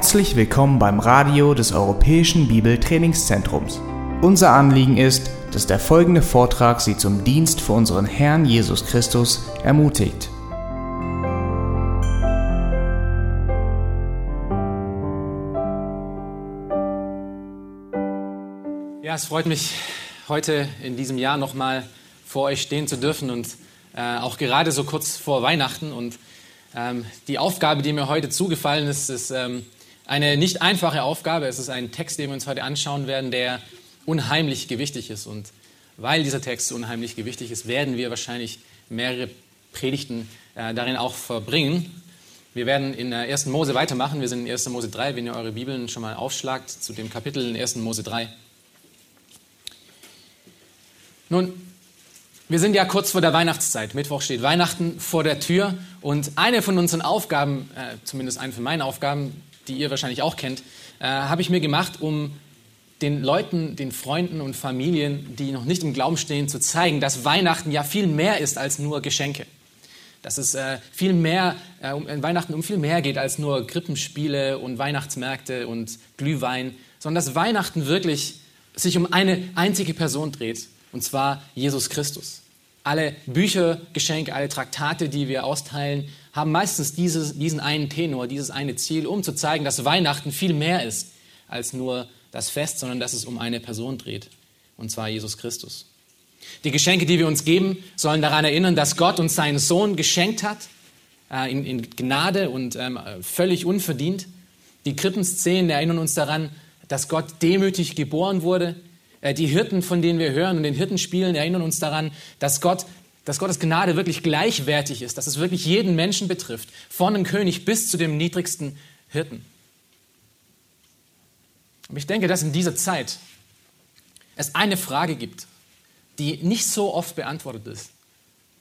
Herzlich willkommen beim Radio des Europäischen Bibeltrainingszentrums. Unser Anliegen ist, dass der folgende Vortrag Sie zum Dienst für unseren Herrn Jesus Christus ermutigt. Ja, es freut mich, heute in diesem Jahr nochmal vor euch stehen zu dürfen und äh, auch gerade so kurz vor Weihnachten. Und ähm, die Aufgabe, die mir heute zugefallen ist, ist ähm, eine nicht einfache Aufgabe. Es ist ein Text, den wir uns heute anschauen werden, der unheimlich gewichtig ist. Und weil dieser Text unheimlich gewichtig ist, werden wir wahrscheinlich mehrere Predigten äh, darin auch verbringen. Wir werden in 1. Mose weitermachen. Wir sind in 1. Mose 3, wenn ihr eure Bibeln schon mal aufschlagt, zu dem Kapitel in 1. Mose 3. Nun, wir sind ja kurz vor der Weihnachtszeit. Mittwoch steht Weihnachten vor der Tür. Und eine von unseren Aufgaben, äh, zumindest eine von meinen Aufgaben, die ihr wahrscheinlich auch kennt, äh, habe ich mir gemacht, um den Leuten, den Freunden und Familien, die noch nicht im Glauben stehen, zu zeigen, dass Weihnachten ja viel mehr ist als nur Geschenke. Dass es äh, viel mehr, äh, um, in Weihnachten um viel mehr geht als nur Krippenspiele und Weihnachtsmärkte und Glühwein, sondern dass Weihnachten wirklich sich um eine einzige Person dreht, und zwar Jesus Christus. Alle Bücher, Geschenke, alle Traktate, die wir austeilen, haben meistens dieses, diesen einen Tenor, dieses eine Ziel, um zu zeigen, dass Weihnachten viel mehr ist als nur das Fest, sondern dass es um eine Person dreht, und zwar Jesus Christus. Die Geschenke, die wir uns geben, sollen daran erinnern, dass Gott uns seinen Sohn geschenkt hat, äh, in, in, Gnade und ähm, völlig unverdient. Die Krippenszenen erinnern uns daran, dass Gott demütig geboren wurde, die Hirten, von denen wir hören und den Hirtenspielen erinnern uns daran, dass Gott dass Gottes Gnade wirklich gleichwertig ist, dass es wirklich jeden Menschen betrifft, von dem König bis zu dem niedrigsten Hirten. Aber ich denke, dass in dieser Zeit es eine Frage gibt, die nicht so oft beantwortet ist.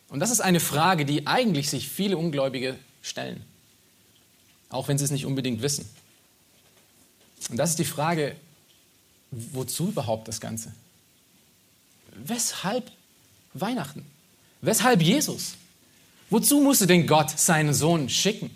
Und das ist eine Frage, die eigentlich sich viele Ungläubige stellen, auch wenn sie es nicht unbedingt wissen. Und das ist die Frage, wozu überhaupt das Ganze? Weshalb Weihnachten? Weshalb Jesus? Wozu musste denn Gott seinen Sohn schicken?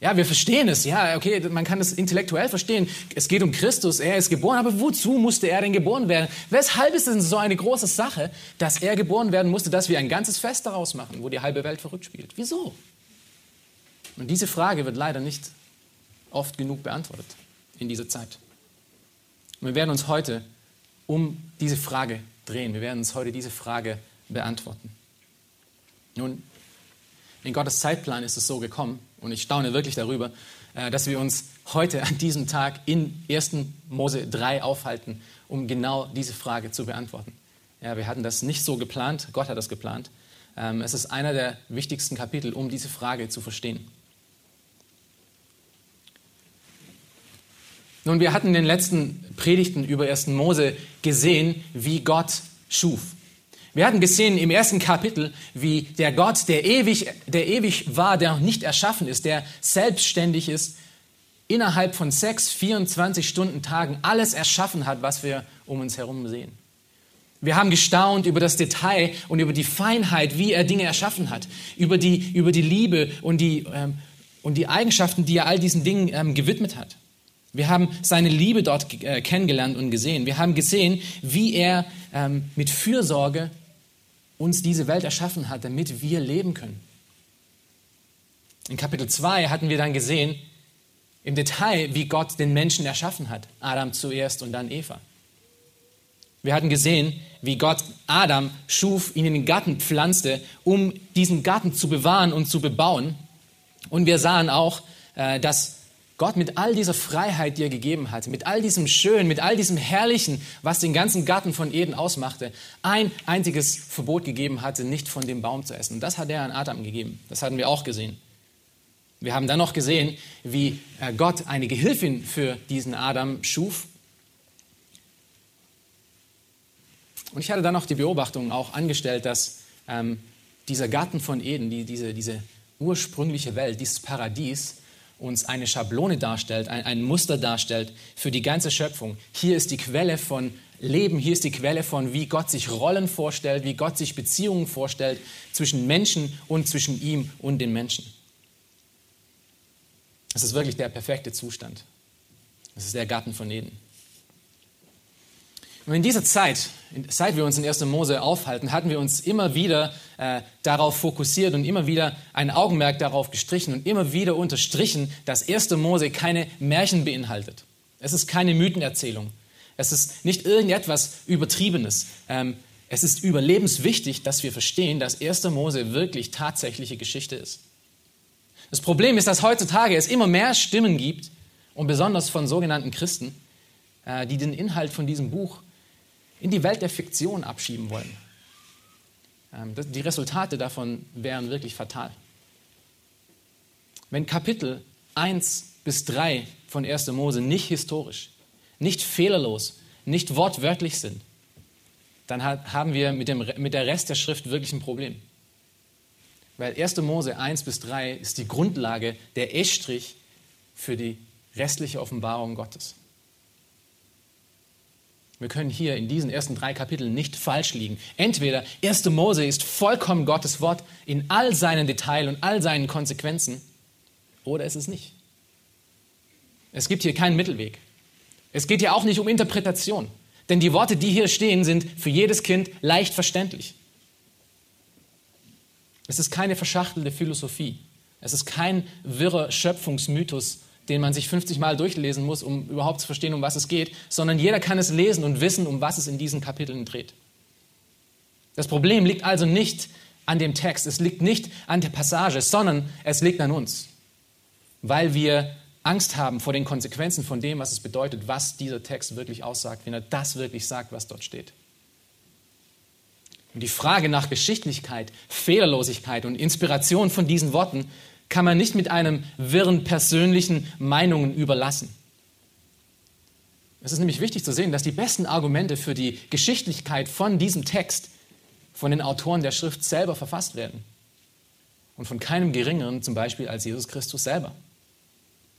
Ja, wir verstehen es. Ja, okay, man kann es intellektuell verstehen. Es geht um Christus, er ist geboren. Aber wozu musste er denn geboren werden? Weshalb ist es denn so eine große Sache, dass er geboren werden musste, dass wir ein ganzes Fest daraus machen, wo die halbe Welt verrückt spielt? Wieso? Und diese Frage wird leider nicht oft genug beantwortet in dieser Zeit. Und wir werden uns heute um diese Frage drehen. Wir werden uns heute diese Frage beantworten. Nun, in Gottes Zeitplan ist es so gekommen, und ich staune wirklich darüber, äh, dass wir uns heute an diesem Tag in 1. Mose 3 aufhalten, um genau diese Frage zu beantworten. Ja, wir hatten das nicht so geplant, Gott hat das geplant. Ähm, es ist einer der wichtigsten Kapitel, um diese Frage zu verstehen. Nun, wir hatten in den letzten Predigten über 1. Mose gesehen, wie Gott schuf. Wir hatten gesehen im ersten Kapitel, wie der Gott, der ewig, der ewig war, der noch nicht erschaffen ist, der selbstständig ist, innerhalb von sechs, 24 Stunden Tagen alles erschaffen hat, was wir um uns herum sehen. Wir haben gestaunt über das Detail und über die Feinheit, wie er Dinge erschaffen hat, über die, über die Liebe und die, ähm, und die Eigenschaften, die er all diesen Dingen ähm, gewidmet hat. Wir haben seine Liebe dort äh, kennengelernt und gesehen. Wir haben gesehen, wie er ähm, mit Fürsorge uns diese Welt erschaffen hat, damit wir leben können. In Kapitel 2 hatten wir dann gesehen, im Detail, wie Gott den Menschen erschaffen hat. Adam zuerst und dann Eva. Wir hatten gesehen, wie Gott Adam schuf, ihn in den Garten pflanzte, um diesen Garten zu bewahren und zu bebauen. Und wir sahen auch, äh, dass Gott mit all dieser Freiheit, die er gegeben hat, mit all diesem Schönen, mit all diesem Herrlichen, was den ganzen Garten von Eden ausmachte, ein einziges Verbot gegeben hatte, nicht von dem Baum zu essen. Und das hat er an Adam gegeben. Das hatten wir auch gesehen. Wir haben dann noch gesehen, wie äh, Gott eine Gehilfin für diesen Adam schuf. Und ich hatte dann noch die Beobachtung auch angestellt, dass ähm, dieser Garten von Eden, die, diese, diese ursprüngliche Welt, dieses Paradies, uns eine Schablone darstellt, ein, ein, Muster darstellt für die ganze Schöpfung. Hier ist die Quelle von Leben, hier ist die Quelle von, wie Gott sich Rollen vorstellt, wie Gott sich Beziehungen vorstellt zwischen Menschen und zwischen ihm und den Menschen. Es ist wirklich der perfekte Zustand. Es ist der Garten von Eden. Und in dieser Zeit, seit wir uns in 1. Mose aufhalten, hatten wir uns immer wieder äh, darauf fokussiert und immer wieder ein Augenmerk darauf gestrichen und immer wieder unterstrichen, dass 1. Mose keine Märchen beinhaltet. Es ist keine Mythenerzählung. Es ist nicht irgendetwas Übertriebenes. Ähm, es ist überlebenswichtig, dass wir verstehen, dass 1. Mose wirklich tatsächliche Geschichte ist. Das Problem ist, dass heutzutage es immer mehr Stimmen gibt, und besonders von sogenannten Christen, äh, die den Inhalt von diesem Buch in die Welt der Fiktion abschieben wollen. Ähm, die Resultate davon wären wirklich fatal. Wenn Kapitel 1 bis 3 von 1. Mose nicht historisch, nicht fehlerlos, nicht wortwörtlich sind, dann haben wir mit, dem, mit der Rest der Schrift wirklich ein Problem. Weil 1. Mose 1 bis 3 ist die Grundlage, der Estrich für die restliche Offenbarung Gottes. Wir können hier in diesen ersten drei Kapiteln nicht falsch liegen. Entweder 1. Mose ist vollkommen Gottes Wort in all seinen Details und all seinen Konsequenzen, oder es ist nicht. Es gibt hier keinen Mittelweg. Es geht hier auch nicht um Interpretation, denn die Worte, die hier stehen, sind für jedes Kind leicht verständlich. Es ist keine verschachtelte Philosophie. Es ist kein wirrer Schöpfungsmythos, den man sich 50 Mal durchlesen muss, um überhaupt zu verstehen, um was es geht, sondern jeder kann es lesen und wissen, um was es in diesen Kapiteln dreht. Das Problem liegt also nicht an dem Text, es liegt nicht an der Passage, sondern es liegt an uns, weil wir Angst haben vor den Konsequenzen von dem, was es bedeutet, was dieser Text wirklich aussagt, wenn er das wirklich sagt, was dort steht. Und die Frage nach Geschichtlichkeit, Fehlerlosigkeit und Inspiration von diesen Worten kann man nicht mit einem wirren persönlichen Meinungen überlassen. Es ist nämlich wichtig zu sehen, dass die besten Argumente für die Geschichtlichkeit von diesem Text von den Autoren der Schrift selber verfasst werden. Und von keinem geringeren zum Beispiel als Jesus Christus selber,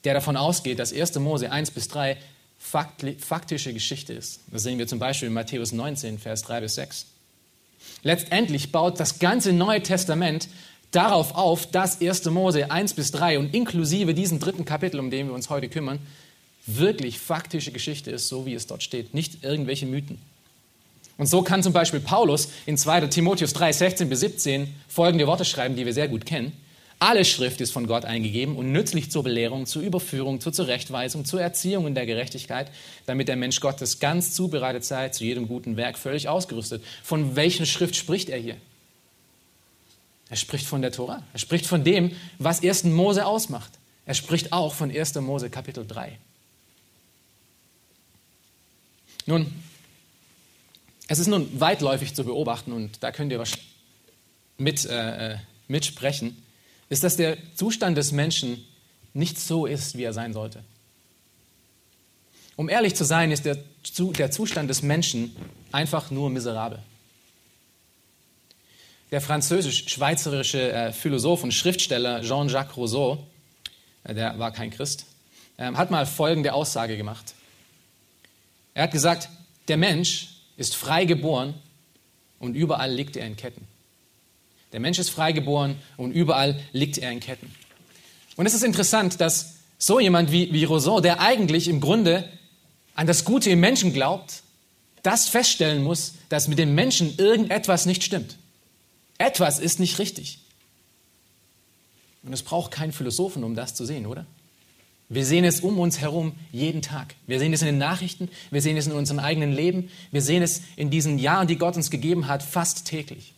der davon ausgeht, dass 1. Mose 1 bis 3 faktische Geschichte ist. Das sehen wir zum Beispiel in Matthäus 19, Vers 3 bis 6. Letztendlich baut das ganze Neue Testament darauf auf, dass 1. Mose 1 bis 3 und inklusive diesem dritten Kapitel, um den wir uns heute kümmern, wirklich faktische Geschichte ist, so wie es dort steht, nicht irgendwelche Mythen. Und so kann zum Beispiel Paulus in 2. Timotheus 3, 16 bis 17 folgende Worte schreiben, die wir sehr gut kennen. Alle Schrift ist von Gott eingegeben und nützlich zur Belehrung, zur Überführung, zur Zurechtweisung, zur Erziehung in der Gerechtigkeit, damit der Mensch Gottes ganz zubereitet sei, zu jedem guten Werk völlig ausgerüstet. Von welcher Schrift spricht er hier? Er spricht von der Tora. Er spricht von dem, was 1. Mose ausmacht. Er spricht auch von 1. Mose Kapitel 3. Nun, es ist nun weitläufig zu beobachten und da könnt ihr mit, äh, äh, mitsprechen, ist, dass der Zustand des Menschen nicht so ist, wie er sein sollte. Um ehrlich zu sein, ist der, der Zustand des Menschen einfach nur miserabel. Der französisch-schweizerische äh, Philosoph und Schriftsteller Jean-Jacques Rousseau, äh, der war kein Christ, äh, hat mal folgende Aussage gemacht. Er hat gesagt, der Mensch ist frei geboren und überall liegt er in Ketten. Der Mensch ist frei geboren und überall liegt er in Ketten. Und es ist interessant, dass so jemand wie, wie Rousseau, der eigentlich im Grunde an das Gute im Menschen glaubt, das feststellen muss, dass mit dem Menschen irgendetwas nicht stimmt. Etwas ist nicht richtig. Und es braucht keinen Philosophen, um das zu sehen, oder? Wir sehen es um uns herum jeden Tag. Wir sehen es in den Nachrichten, wir sehen es in unserem eigenen Leben, wir sehen es in diesen Jahren, die Gott uns gegeben hat, fast täglich.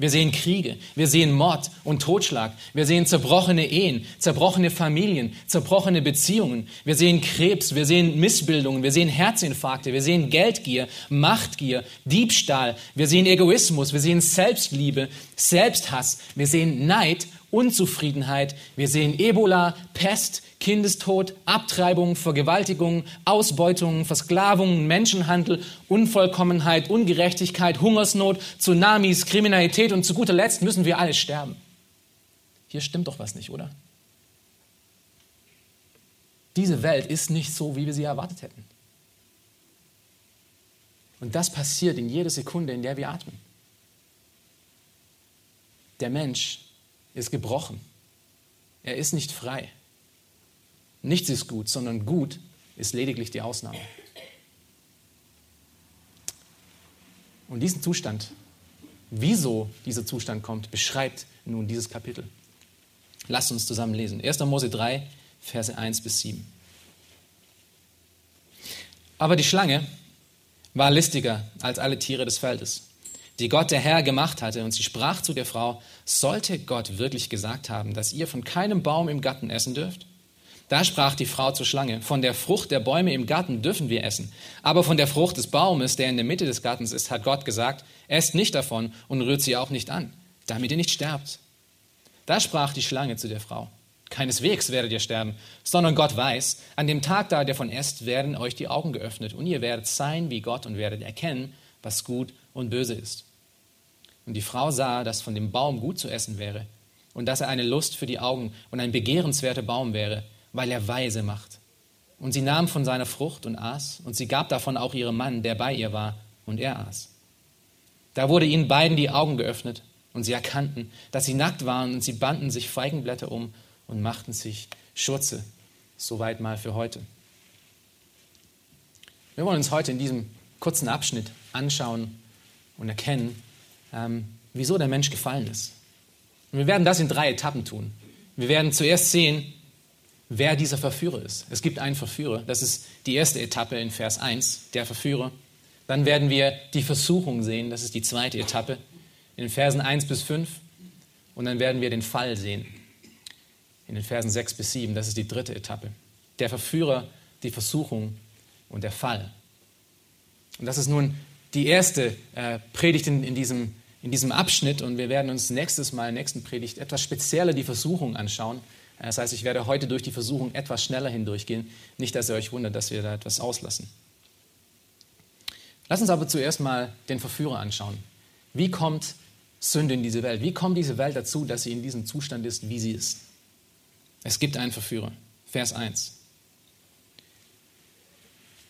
Wir sehen Kriege, wir sehen Mord und Totschlag, wir sehen zerbrochene Ehen, zerbrochene Familien, zerbrochene Beziehungen, wir sehen Krebs, wir sehen Missbildungen, wir sehen Herzinfarkte, wir sehen Geldgier, Machtgier, Diebstahl, wir sehen Egoismus, wir sehen Selbstliebe, Selbsthass, wir sehen Neid, Unzufriedenheit, wir sehen Ebola, Pest, Kindestod, Abtreibung, Vergewaltigung, Ausbeutung, Versklavung, Menschenhandel, Unvollkommenheit, Ungerechtigkeit, Hungersnot, Tsunamis, Kriminalität und zu guter Letzt müssen wir alle sterben. Hier stimmt doch was nicht, oder? Diese Welt ist nicht so, wie wir sie erwartet hätten. Und das passiert in jeder Sekunde, in der wir atmen. Der Mensch ist gebrochen. Er ist nicht frei. Nichts ist gut, sondern gut ist lediglich die Ausnahme. Und diesen Zustand, wieso dieser Zustand kommt, beschreibt nun dieses Kapitel. Lasst uns zusammen lesen. 1. Mose 3, Verse 1 bis 7. Aber die Schlange war listiger als alle Tiere des Feldes, die Gott der Herr gemacht hatte, und sie sprach zu der Frau, sollte Gott wirklich gesagt haben, dass ihr von keinem Baum im Garten essen dürft? Da sprach die Frau zur Schlange, von der Frucht der Bäume im Garten dürfen wir essen, aber von der Frucht des Baumes, der in der Mitte des Gartens ist, hat Gott gesagt, esst nicht davon und rührt sie auch nicht an, damit ihr nicht sterbt. Da sprach die Schlange zu der Frau, keineswegs werdet ihr sterben, sondern Gott weiß, an dem Tag, da ihr davon esst, werden euch die Augen geöffnet und ihr werdet sein wie Gott und werdet erkennen, was gut und böse ist. Und die Frau sah, dass von dem Baum gut zu essen wäre und dass er eine Lust für die Augen und ein begehrenswerter Baum wäre, weil er weise macht. Und sie nahm von seiner Frucht und aß, und sie gab davon auch ihrem Mann, der bei ihr war, und er aß. Da wurde ihnen beiden die Augen geöffnet, und sie erkannten, dass sie nackt waren, und sie banden sich Feigenblätter um und machten sich Schurze. Soweit mal für heute. Wir wollen uns heute in diesem kurzen Abschnitt anschauen und erkennen, ähm, wieso der Mensch gefallen ist. Und wir werden das in drei Etappen tun. Wir werden zuerst sehen, wer dieser Verführer ist. Es gibt einen Verführer, das ist die erste Etappe in Vers 1, der Verführer. Dann werden wir die Versuchung sehen, das ist die zweite Etappe, in den Versen 1 bis 5. Und dann werden wir den Fall sehen, in den Versen 6 bis 7, das ist die dritte Etappe. Der Verführer, die Versuchung und der Fall. Und das ist nun die erste äh, Predigt in, in, diesem, in diesem Abschnitt und wir werden uns nächstes Mal in der nächsten Predigt etwas spezieller die Versuchung anschauen das heißt, ich werde heute durch die Versuchung etwas schneller hindurchgehen. Nicht, dass ihr euch wundert, dass wir da etwas auslassen. Lass uns aber zuerst mal den Verführer anschauen. Wie kommt Sünde in diese Welt? Wie kommt diese Welt dazu, dass sie in diesem Zustand ist, wie sie ist? Es gibt einen Verführer. Vers 1.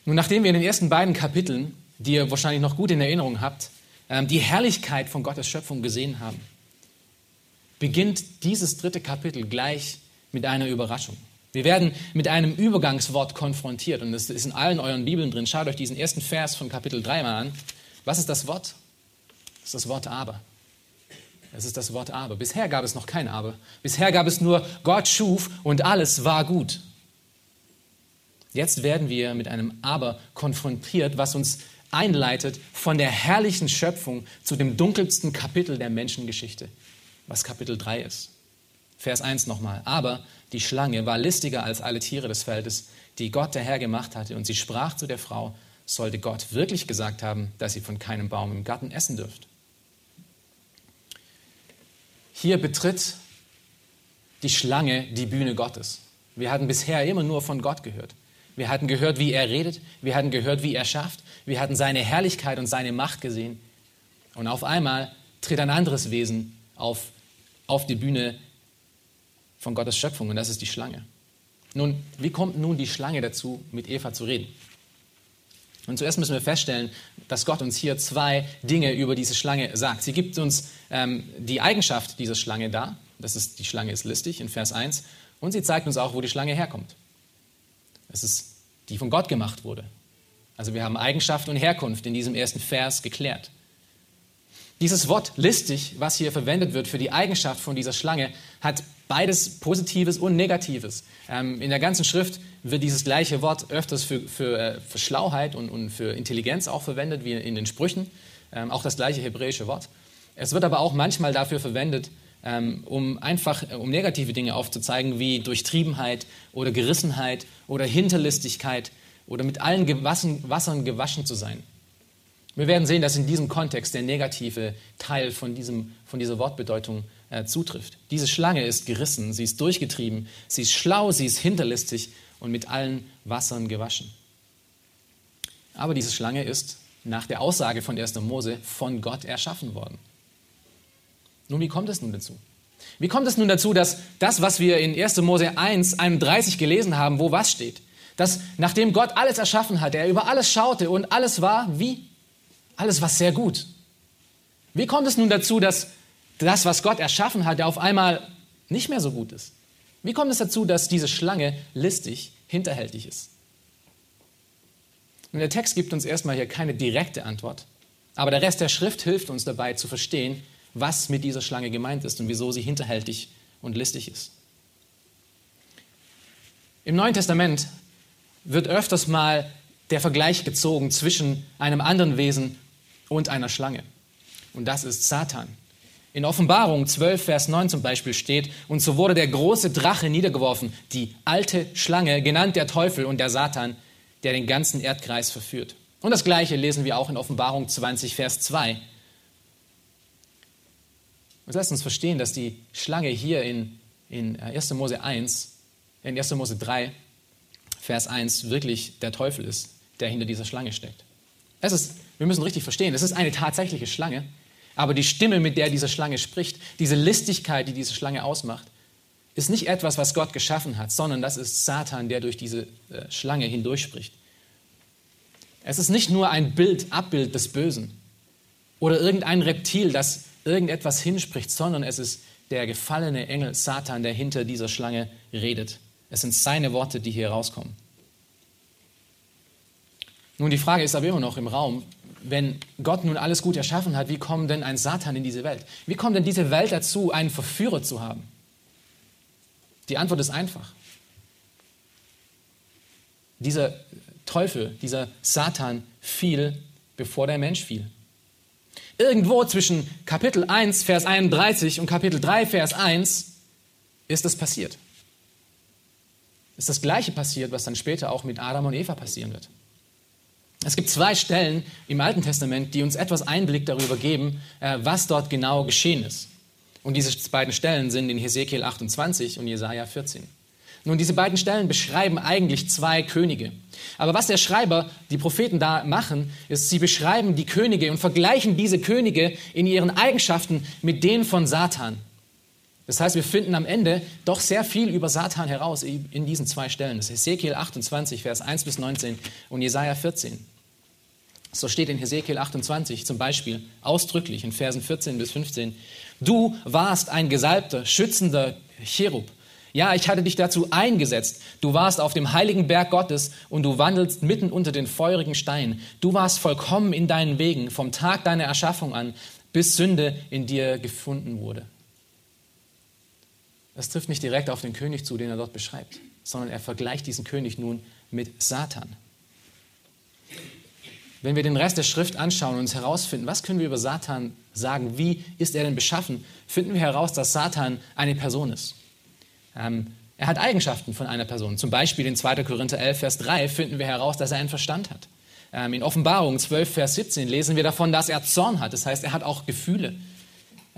Nun, nachdem wir in den ersten beiden Kapiteln, die ihr wahrscheinlich noch gut in Erinnerung habt, die Herrlichkeit von Gottes Schöpfung gesehen haben, beginnt dieses dritte Kapitel gleich mit einer Überraschung. Wir werden mit einem Übergangswort konfrontiert und das ist in allen euren Bibeln drin. Schaut euch diesen ersten Vers von Kapitel 3 mal an. Was ist das Wort? Das ist das Wort aber. Es ist das Wort aber. Bisher gab es noch kein aber. Bisher gab es nur Gott schuf und alles war gut. Jetzt werden wir mit einem aber konfrontiert, was uns einleitet von der herrlichen Schöpfung zu dem dunkelsten Kapitel der Menschengeschichte, was Kapitel 3 ist. Vers 1 nochmal. Aber die Schlange war listiger als alle Tiere des Feldes, die Gott der Herr gemacht hatte. Und sie sprach zu der Frau, sollte Gott wirklich gesagt haben, dass sie von keinem Baum im Garten essen dürft. Hier betritt die Schlange die Bühne Gottes. Wir hatten bisher immer nur von Gott gehört. Wir hatten gehört, wie er redet. Wir hatten gehört, wie er schafft. Wir hatten seine Herrlichkeit und seine Macht gesehen. Und auf einmal tritt ein anderes Wesen auf, auf die Bühne von Gottes Schöpfung und das ist die Schlange. Nun, wie kommt nun die Schlange dazu, mit Eva zu reden? Und zuerst müssen wir feststellen, dass Gott uns hier zwei Dinge über diese Schlange sagt. Sie gibt uns ähm, die Eigenschaft dieser Schlange dar. Das ist, die Schlange ist listig in Vers 1. Und sie zeigt uns auch, wo die Schlange herkommt. Es ist die von Gott gemacht wurde. Also wir haben Eigenschaft und Herkunft in diesem ersten Vers geklärt. Dieses Wort listig, was hier verwendet wird für die Eigenschaft von dieser Schlange, hat beides Positives und Negatives. Ähm, in der ganzen Schrift wird dieses gleiche Wort öfters für, für, äh, für Schlauheit und, und, für Intelligenz auch verwendet, wie in den Sprüchen. Ähm, auch das gleiche hebräische Wort. Es wird aber auch manchmal dafür verwendet, ähm, um einfach äh, um negative Dinge aufzuzeigen, wie Durchtriebenheit oder Gerissenheit oder Hinterlistigkeit oder mit allen Gewassen, Wassern gewaschen zu sein. Wir werden sehen, dass in diesem Kontext der negative Teil von, diesem, von dieser Wortbedeutung äh, zutrifft. Diese Schlange ist gerissen, sie ist durchgetrieben, sie ist schlau, sie ist hinterlistig und mit allen Wassern gewaschen. Aber diese Schlange ist nach der Aussage von 1. Mose von Gott erschaffen worden. Nun, wie kommt es nun dazu? Wie kommt es nun dazu, dass das, was wir in 1. Mose 1, 31 gelesen haben, wo was steht, dass nachdem Gott alles erschaffen hat, er über alles schaute und alles war wie alles war sehr gut. Wie kommt es nun dazu, dass das, was Gott erschaffen hat, auf einmal nicht mehr so gut ist? Wie kommt es dazu, dass diese Schlange listig, hinterhältig ist? Und der Text gibt uns erstmal hier keine direkte Antwort, aber der Rest der Schrift hilft uns dabei zu verstehen, was mit dieser Schlange gemeint ist und wieso sie hinterhältig und listig ist. Im Neuen Testament wird öfters mal der Vergleich gezogen zwischen einem anderen Wesen und einer Schlange. Und das ist Satan. In Offenbarung 12, Vers 9 zum Beispiel steht, und so wurde der große Drache niedergeworfen, die alte Schlange, genannt der Teufel und der Satan, der den ganzen Erdkreis verführt. Und das gleiche lesen wir auch in Offenbarung 20, Vers 2. Und lasst uns verstehen, dass die Schlange hier in, in 1. Mose 1, in 1. Mose 3, Vers 1 wirklich der Teufel ist, der hinter dieser Schlange steckt. Es ist, wir müssen richtig verstehen, es ist eine tatsächliche Schlange, aber die Stimme, mit der diese Schlange spricht, diese Listigkeit, die diese Schlange ausmacht, ist nicht etwas, was Gott geschaffen hat, sondern das ist Satan, der durch diese äh, Schlange hindurchspricht. Es ist nicht nur ein Bild, Abbild des Bösen oder irgendein Reptil, das irgendetwas hinspricht, sondern es ist der gefallene Engel Satan, der hinter dieser Schlange redet. Es sind seine Worte, die hier rauskommen. Nun, die Frage ist aber immer noch im Raum, wenn Gott nun alles gut erschaffen hat, wie kommt denn ein Satan in diese Welt? Wie kommt denn diese Welt dazu, einen Verführer zu haben? Die Antwort ist einfach. Dieser Teufel, dieser Satan fiel, bevor der Mensch fiel. Irgendwo zwischen Kapitel 1, Vers 31 und Kapitel 3, Vers 1 ist es passiert. Ist das gleiche passiert, was dann später auch mit Adam und Eva passieren wird. Es gibt zwei Stellen im Alten Testament, die uns etwas Einblick darüber geben, äh, was dort genau geschehen ist. Und diese beiden Stellen sind in Hesekiel 28 und Jesaja 14. Nun, diese beiden Stellen beschreiben eigentlich zwei Könige. Aber was der Schreiber, die Propheten da machen, ist, sie beschreiben die Könige und vergleichen diese Könige in ihren Eigenschaften mit denen von Satan. Das heißt, wir finden am Ende doch sehr viel über Satan heraus in diesen zwei Stellen. Das ist Hesekiel 28, Vers 1 bis 19 und Jesaja 14. So steht in Hesekiel 28 zum Beispiel ausdrücklich in Versen 14 bis 15, du warst ein gesalbter, schützender Cherub. Ja, ich hatte dich dazu eingesetzt. Du warst auf dem heiligen Berg Gottes und du wandelst mitten unter den feurigen Steinen. Du warst vollkommen in deinen Wegen vom Tag deiner Erschaffung an, bis Sünde in dir gefunden wurde. Das trifft nicht direkt auf den König zu, den er dort beschreibt, sondern er vergleicht diesen König nun mit Satan. Wenn wir den Rest der Schrift anschauen und uns herausfinden, was können wir über Satan sagen, wie ist er denn beschaffen, finden wir heraus, dass Satan eine Person ist. Ähm, er hat Eigenschaften von einer Person. Zum Beispiel in 2. Korinther 11, Vers 3 finden wir heraus, dass er einen Verstand hat. Ähm, in Offenbarung 12, Vers 17 lesen wir davon, dass er Zorn hat. Das heißt, er hat auch Gefühle.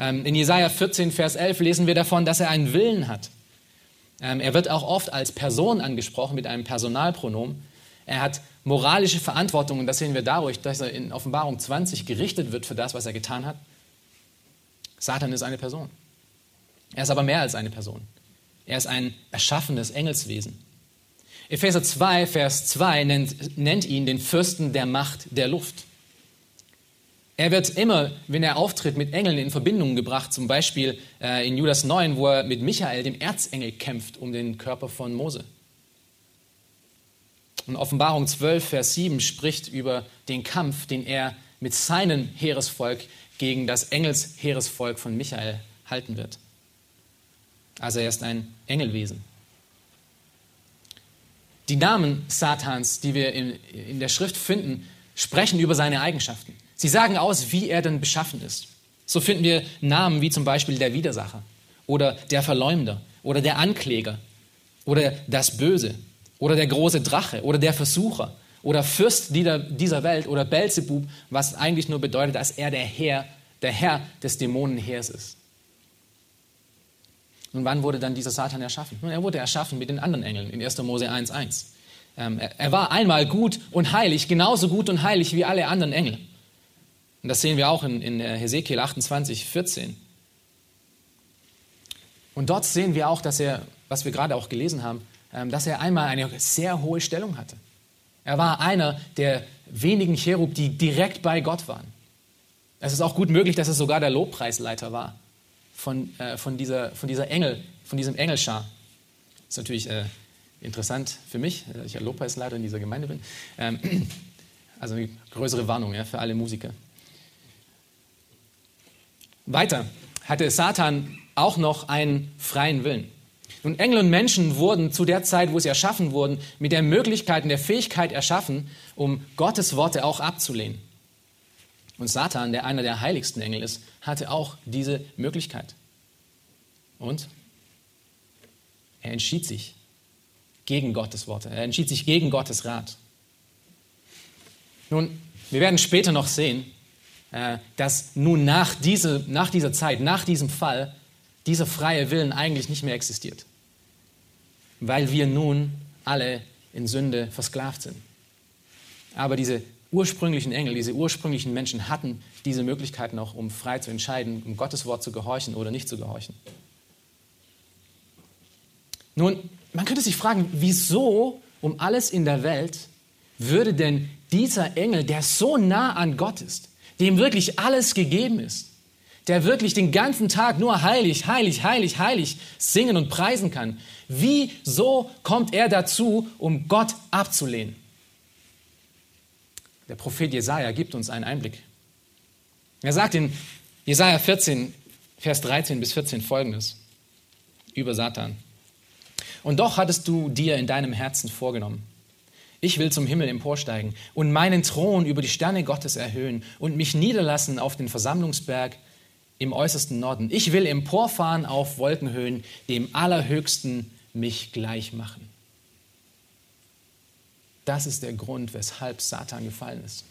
Ähm, in Jesaja 14, Vers 11 lesen wir davon, dass er einen Willen hat. Ähm, er wird auch oft als Person angesprochen mit einem Personalpronomen. Er hat moralische Verantwortung und das sehen wir dadurch, dass er in Offenbarung 20 gerichtet wird für das, was er getan hat. Satan ist eine Person. Er ist aber mehr als eine Person. Er ist ein erschaffenes Engelswesen. Epheser 2, Vers 2 nennt, nennt ihn den Fürsten der Macht der Luft. Er wird immer, wenn er auftritt, mit Engeln in Verbindung gebracht, zum Beispiel äh, in Judas 9, wo er mit Michael, dem Erzengel, kämpft um den Körper von Mose. Und Offenbarung 12, Vers 7 spricht über den Kampf, den er mit seinem Heeresvolk gegen das Engelsheeresvolk von Michael halten wird. Also er ist ein Engelwesen. Die Namen Satans, die wir in, in der Schrift finden, sprechen über seine Eigenschaften. Sie sagen aus, wie er denn beschaffen ist. So finden wir Namen wie zum Beispiel der Widersacher oder der Verleumder oder der Ankläger oder das Böse oder der große Drache oder der Versucher oder Fürst dieser Welt oder Belzebub, was eigentlich nur bedeutet, dass er der Herr, der Herr des Dämonenheers ist. Und wann wurde dann dieser Satan erschaffen? Nun, er wurde erschaffen mit den anderen Engeln in 1. Mose 1.1. Ähm, er war einmal gut und heilig, genauso gut und heilig wie alle anderen Engel. Und das sehen wir auch in, in Hesekiel 28, 14. Und dort sehen wir auch, dass er, was wir gerade auch gelesen haben, ähm, dass er einmal eine sehr hohe Stellung hatte. Er war einer der wenigen Cherub, die direkt bei Gott waren. Es ist auch gut möglich, dass er sogar der Lobpreisleiter war von, äh, von, dieser, von dieser Engel, von diesem Engelschar. ist natürlich äh, interessant für mich, da ich ja Lobpreisleiter in dieser Gemeinde bin. Ähm, also eine größere Warnung ja, für alle Musiker. Weiter hatte Satan auch noch einen freien Willen. Nun, Engel und Menschen wurden zu der Zeit, wo sie erschaffen wurden, mit der Möglichkeit und der Fähigkeit erschaffen, um Gottes Worte auch abzulehnen. Und Satan, der einer der heiligsten Engel ist, hatte auch diese Möglichkeit. Und er entschied sich gegen Gottes Worte. Er entschied sich gegen Gottes Rat. Nun, wir werden später noch sehen, dass nun nach, diese, nach dieser Zeit, nach diesem Fall, dieser freie Willen eigentlich nicht mehr existiert. Weil wir nun alle in Sünde versklavt sind. Aber diese ursprünglichen Engel, diese ursprünglichen Menschen hatten diese Möglichkeit noch, um frei zu entscheiden, um Gottes Wort zu gehorchen oder nicht zu gehorchen. Nun, man könnte sich fragen, wieso um alles in der Welt würde denn dieser Engel, der so nah an Gott ist, dem wirklich alles gegeben ist, der wirklich den ganzen Tag nur heilig, heilig, heilig, heilig singen und preisen kann, wieso kommt er dazu, um Gott abzulehnen? Der Prophet Jesaja gibt uns einen Einblick. Er sagt in Jesaja 14, Vers 13 bis 14 folgendes über Satan. Und doch hattest du dir in deinem Herzen vorgenommen, ich will zum Himmel emporsteigen und meinen Thron über die Sterne Gottes erhöhen und mich niederlassen auf den Versammlungsberg im äußersten Norden. Ich will emporfahren auf Wolkenhöhen, dem Allerhöchsten mich gleich machen. Das ist der Grund, weshalb Satan gefallen ist.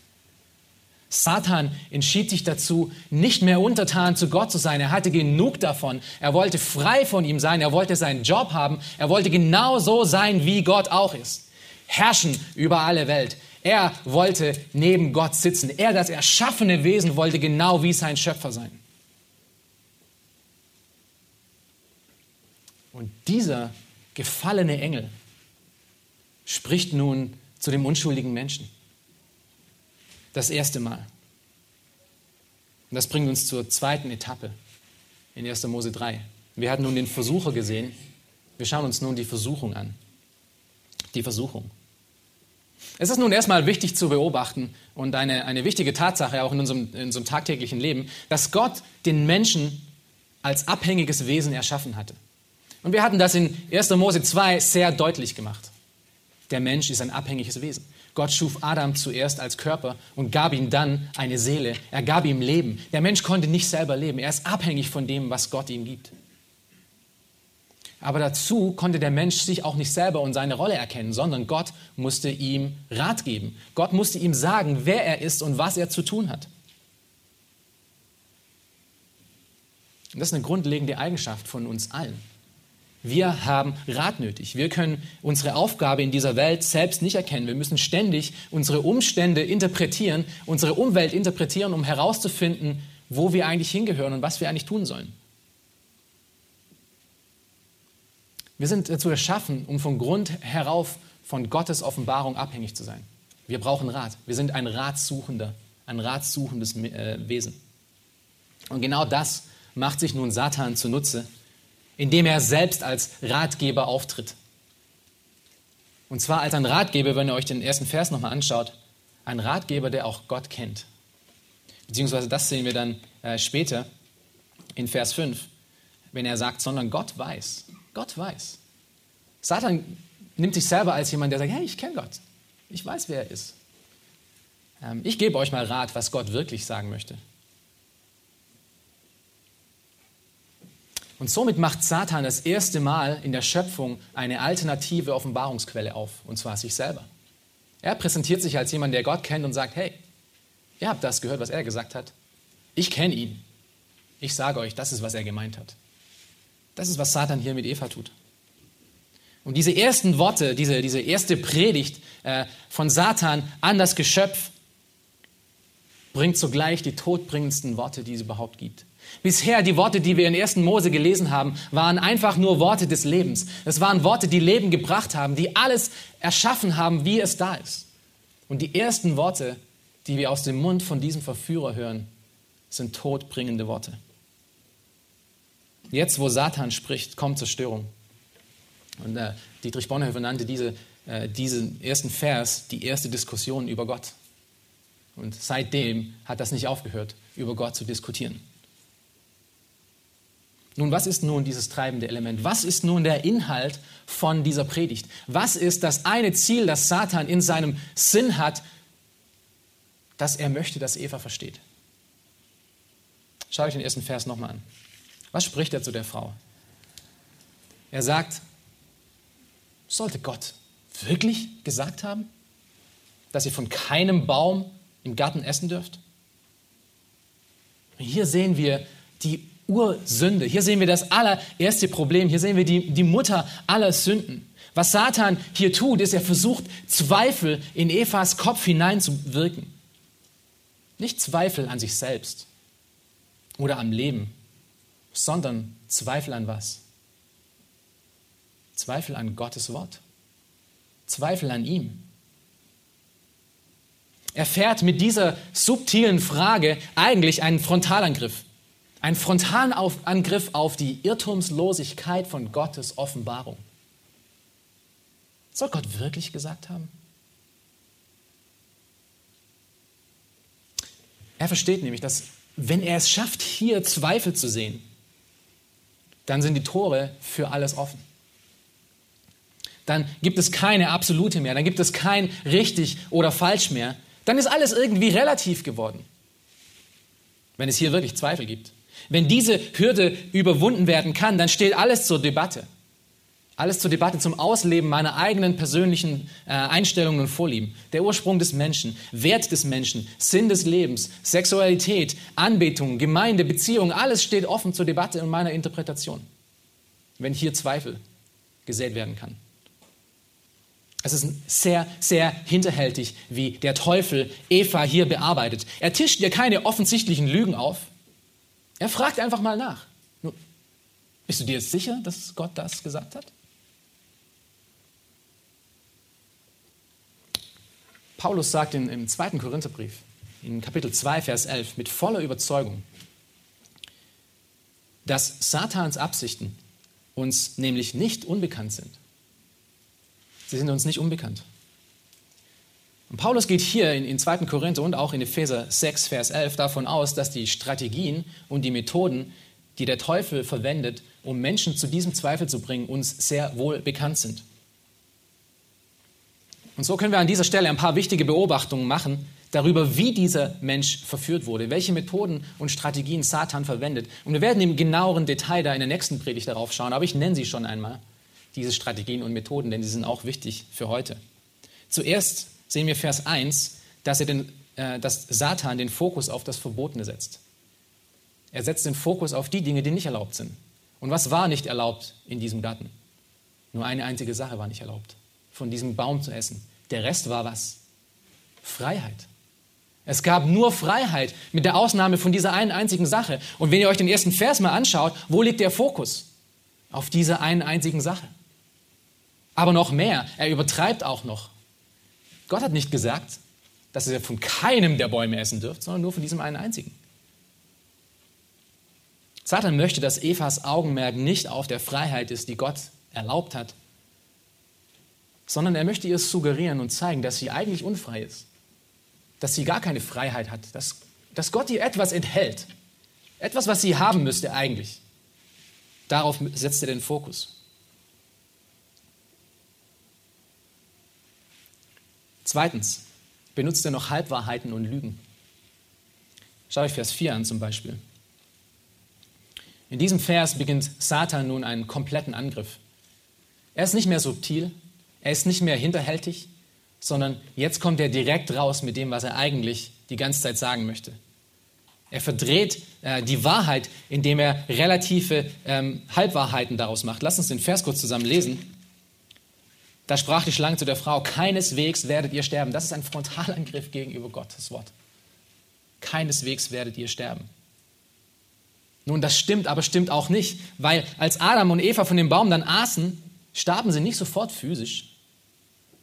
Satan entschied sich dazu, nicht mehr untertan zu Gott zu sein. Er hatte genug davon. Er wollte frei von ihm sein. Er wollte seinen Job haben. Er wollte genau so sein, wie Gott auch ist herrschen über alle Welt. Er wollte neben Gott sitzen. Er, das erschaffene Wesen, wollte genau wie sein Schöpfer sein. Und dieser gefallene Engel spricht nun zu dem unschuldigen Menschen. Das erste Mal. Und das bringt uns zur zweiten Etappe in 1. Mose 3. Wir hatten nun den Versucher gesehen. Wir schauen uns nun die Versuchung an. Die Versuchung. Es ist nun erstmal wichtig zu beobachten und eine, eine wichtige Tatsache auch in unserem, in unserem tagtäglichen Leben, dass Gott den Menschen als abhängiges Wesen erschaffen hatte. Und wir hatten das in 1. Mose 2 sehr deutlich gemacht. Der Mensch ist ein abhängiges Wesen. Gott schuf Adam zuerst als Körper und gab ihm dann eine Seele. Er gab ihm Leben. Der Mensch konnte nicht selber leben. Er ist abhängig von dem, was Gott ihm gibt. Aber dazu konnte der Mensch sich auch nicht selber und seine Rolle erkennen, sondern Gott musste ihm Rat geben. Gott musste ihm sagen, wer er ist und was er zu tun hat. Und das ist eine grundlegende Eigenschaft von uns allen. Wir haben Rat nötig. Wir können unsere Aufgabe in dieser Welt selbst nicht erkennen. Wir müssen ständig unsere Umstände interpretieren, unsere Umwelt interpretieren, um herauszufinden, wo wir eigentlich hingehören und was wir eigentlich tun sollen. Wir sind dazu erschaffen, um von Grund herauf von Gottes Offenbarung abhängig zu sein. Wir brauchen Rat. Wir sind ein Ratsuchender, ein ratsuchendes äh, Wesen. Und genau das macht sich nun Satan zunutze, indem er selbst als Ratgeber auftritt. Und zwar als ein Ratgeber, wenn ihr euch den ersten Vers nochmal anschaut, ein Ratgeber, der auch Gott kennt. Beziehungsweise das sehen wir dann äh, später in Vers 5, wenn er sagt, sondern Gott weiß, Gott weiß. Satan nimmt sich selber als jemand, der sagt, hey, ich kenne Gott. Ich weiß, wer er ist. Ähm, ich gebe euch mal Rat, was Gott wirklich sagen möchte. Und somit macht Satan das erste Mal in der Schöpfung eine alternative Offenbarungsquelle auf, und zwar sich selber. Er präsentiert sich als jemand, der Gott kennt und sagt, hey, ihr habt das gehört, was er gesagt hat. Ich kenne ihn. Ich sage euch, das ist, was er gemeint hat. Das ist, was Satan hier mit Eva tut. Und diese ersten Worte, diese, diese erste Predigt äh, von Satan an das Geschöpf bringt zugleich die todbringendsten Worte, die es überhaupt gibt. Bisher die Worte, die wir in 1. Mose gelesen haben, waren einfach nur Worte des Lebens. Es waren Worte, die Leben gebracht haben, die alles erschaffen haben, wie es da ist. Und die ersten Worte, die wir aus dem Mund von diesem Verführer hören, sind todbringende Worte. Jetzt, wo Satan spricht, kommt Zerstörung. Und äh, Dietrich Bonhoeffer nannte diese, äh, diesen ersten Vers die erste Diskussion über Gott. Und seitdem hat das nicht aufgehört, über Gott zu diskutieren. Nun, was ist nun dieses treibende Element? Was ist nun der Inhalt von dieser Predigt? Was ist das eine Ziel, das Satan in seinem Sinn hat, dass er möchte, dass Eva versteht? Schau euch den ersten Vers nochmal an. Was spricht er zu der Frau? Er sagt, sollte Gott wirklich gesagt haben, dass ihr von keinem Baum im Garten essen dürft? Hier sehen wir die Ursünde. Hier sehen wir das allererste Problem. Hier sehen wir die, die Mutter aller Sünden. Was Satan hier tut, ist, er versucht, Zweifel in Evas Kopf hineinzuwirken. Nicht Zweifel an sich selbst oder am Leben, sondern Zweifel an was? Zweifel an Gottes Wort. Zweifel an ihm. Er fährt mit dieser subtilen Frage eigentlich einen Frontalangriff. Einen Frontalangriff auf die Irrtumslosigkeit von Gottes Offenbarung. Soll Gott wirklich gesagt haben? Er versteht nämlich, dass wenn er es schafft, hier Zweifel zu sehen, dann sind die Tore für alles offen dann gibt es keine absolute mehr, dann gibt es kein richtig oder falsch mehr. Dann ist alles irgendwie relativ geworden, wenn es hier wirklich Zweifel gibt. Wenn diese Hürde überwunden werden kann, dann steht alles zur Debatte. Alles zur Debatte zum Ausleben meiner eigenen persönlichen äh, Einstellungen und Vorlieben. Der Ursprung des Menschen, Wert des Menschen, Sinn des Lebens, Sexualität, Anbetung, Gemeinde, Beziehung, alles steht offen zur Debatte und meiner Interpretation. Wenn hier Zweifel gesät werden kann. Es ist sehr, sehr hinterhältig, wie der Teufel Eva hier bearbeitet. Er tischt ihr keine offensichtlichen Lügen auf. Er fragt einfach mal nach. Bist du dir sicher, dass Gott das gesagt hat? Paulus sagt in, im zweiten Korintherbrief, in Kapitel 2, Vers 11, mit voller Überzeugung, dass Satans Absichten uns nämlich nicht unbekannt sind. Sie sind uns nicht unbekannt. Und Paulus geht hier in, in 2. Korinther und auch in Epheser 6, Vers 11 davon aus, dass die Strategien und die Methoden, die der Teufel verwendet, um Menschen zu diesem Zweifel zu bringen, uns sehr wohl bekannt sind. Und so können wir an dieser Stelle ein paar wichtige Beobachtungen machen darüber, wie dieser Mensch verführt wurde, welche Methoden und Strategien Satan verwendet. Und wir werden im genaueren Detail da in der nächsten Predigt darauf schauen, aber ich nenne sie schon einmal diese Strategien und Methoden, denn sie sind auch wichtig für heute. Zuerst sehen wir Vers 1, dass, er den, äh, dass Satan den Fokus auf das Verbotene setzt. Er setzt den Fokus auf die Dinge, die nicht erlaubt sind. Und was war nicht erlaubt in diesem Garten? Nur eine einzige Sache war nicht erlaubt, von diesem Baum zu essen. Der Rest war was? Freiheit. Es gab nur Freiheit mit der Ausnahme von dieser einen einzigen Sache. Und wenn ihr euch den ersten Vers mal anschaut, wo liegt der Fokus? Auf dieser einen einzigen Sache. Aber noch mehr, er übertreibt auch noch. Gott hat nicht gesagt, dass ihr von keinem der Bäume essen dürft, sondern nur von diesem einen einzigen. Satan möchte, dass Evas Augenmerk nicht auf der Freiheit ist, die Gott erlaubt hat, sondern er möchte ihr suggerieren und zeigen, dass sie eigentlich unfrei ist, dass sie gar keine Freiheit hat, dass, dass Gott ihr etwas enthält, etwas, was sie haben müsste eigentlich. Darauf setzt er den Fokus. Zweitens, benutzt er noch Halbwahrheiten und Lügen. Schaut euch Vers 4 an zum Beispiel. In diesem Vers beginnt Satan nun einen kompletten Angriff. Er ist nicht mehr subtil, er ist nicht mehr hinterhältig, sondern jetzt kommt er direkt raus mit dem, was er eigentlich die ganze Zeit sagen möchte. Er verdreht äh, die Wahrheit, indem er relative ähm, Halbwahrheiten daraus macht. Lass uns den Vers kurz zusammen lesen. Da sprach die Schlange zu der Frau, keineswegs werdet ihr sterben. Das ist ein Frontalangriff gegenüber Gottes Wort. Keineswegs werdet ihr sterben. Nun, das stimmt, aber stimmt auch nicht, weil als Adam und Eva von dem Baum dann aßen, starben sie nicht sofort physisch.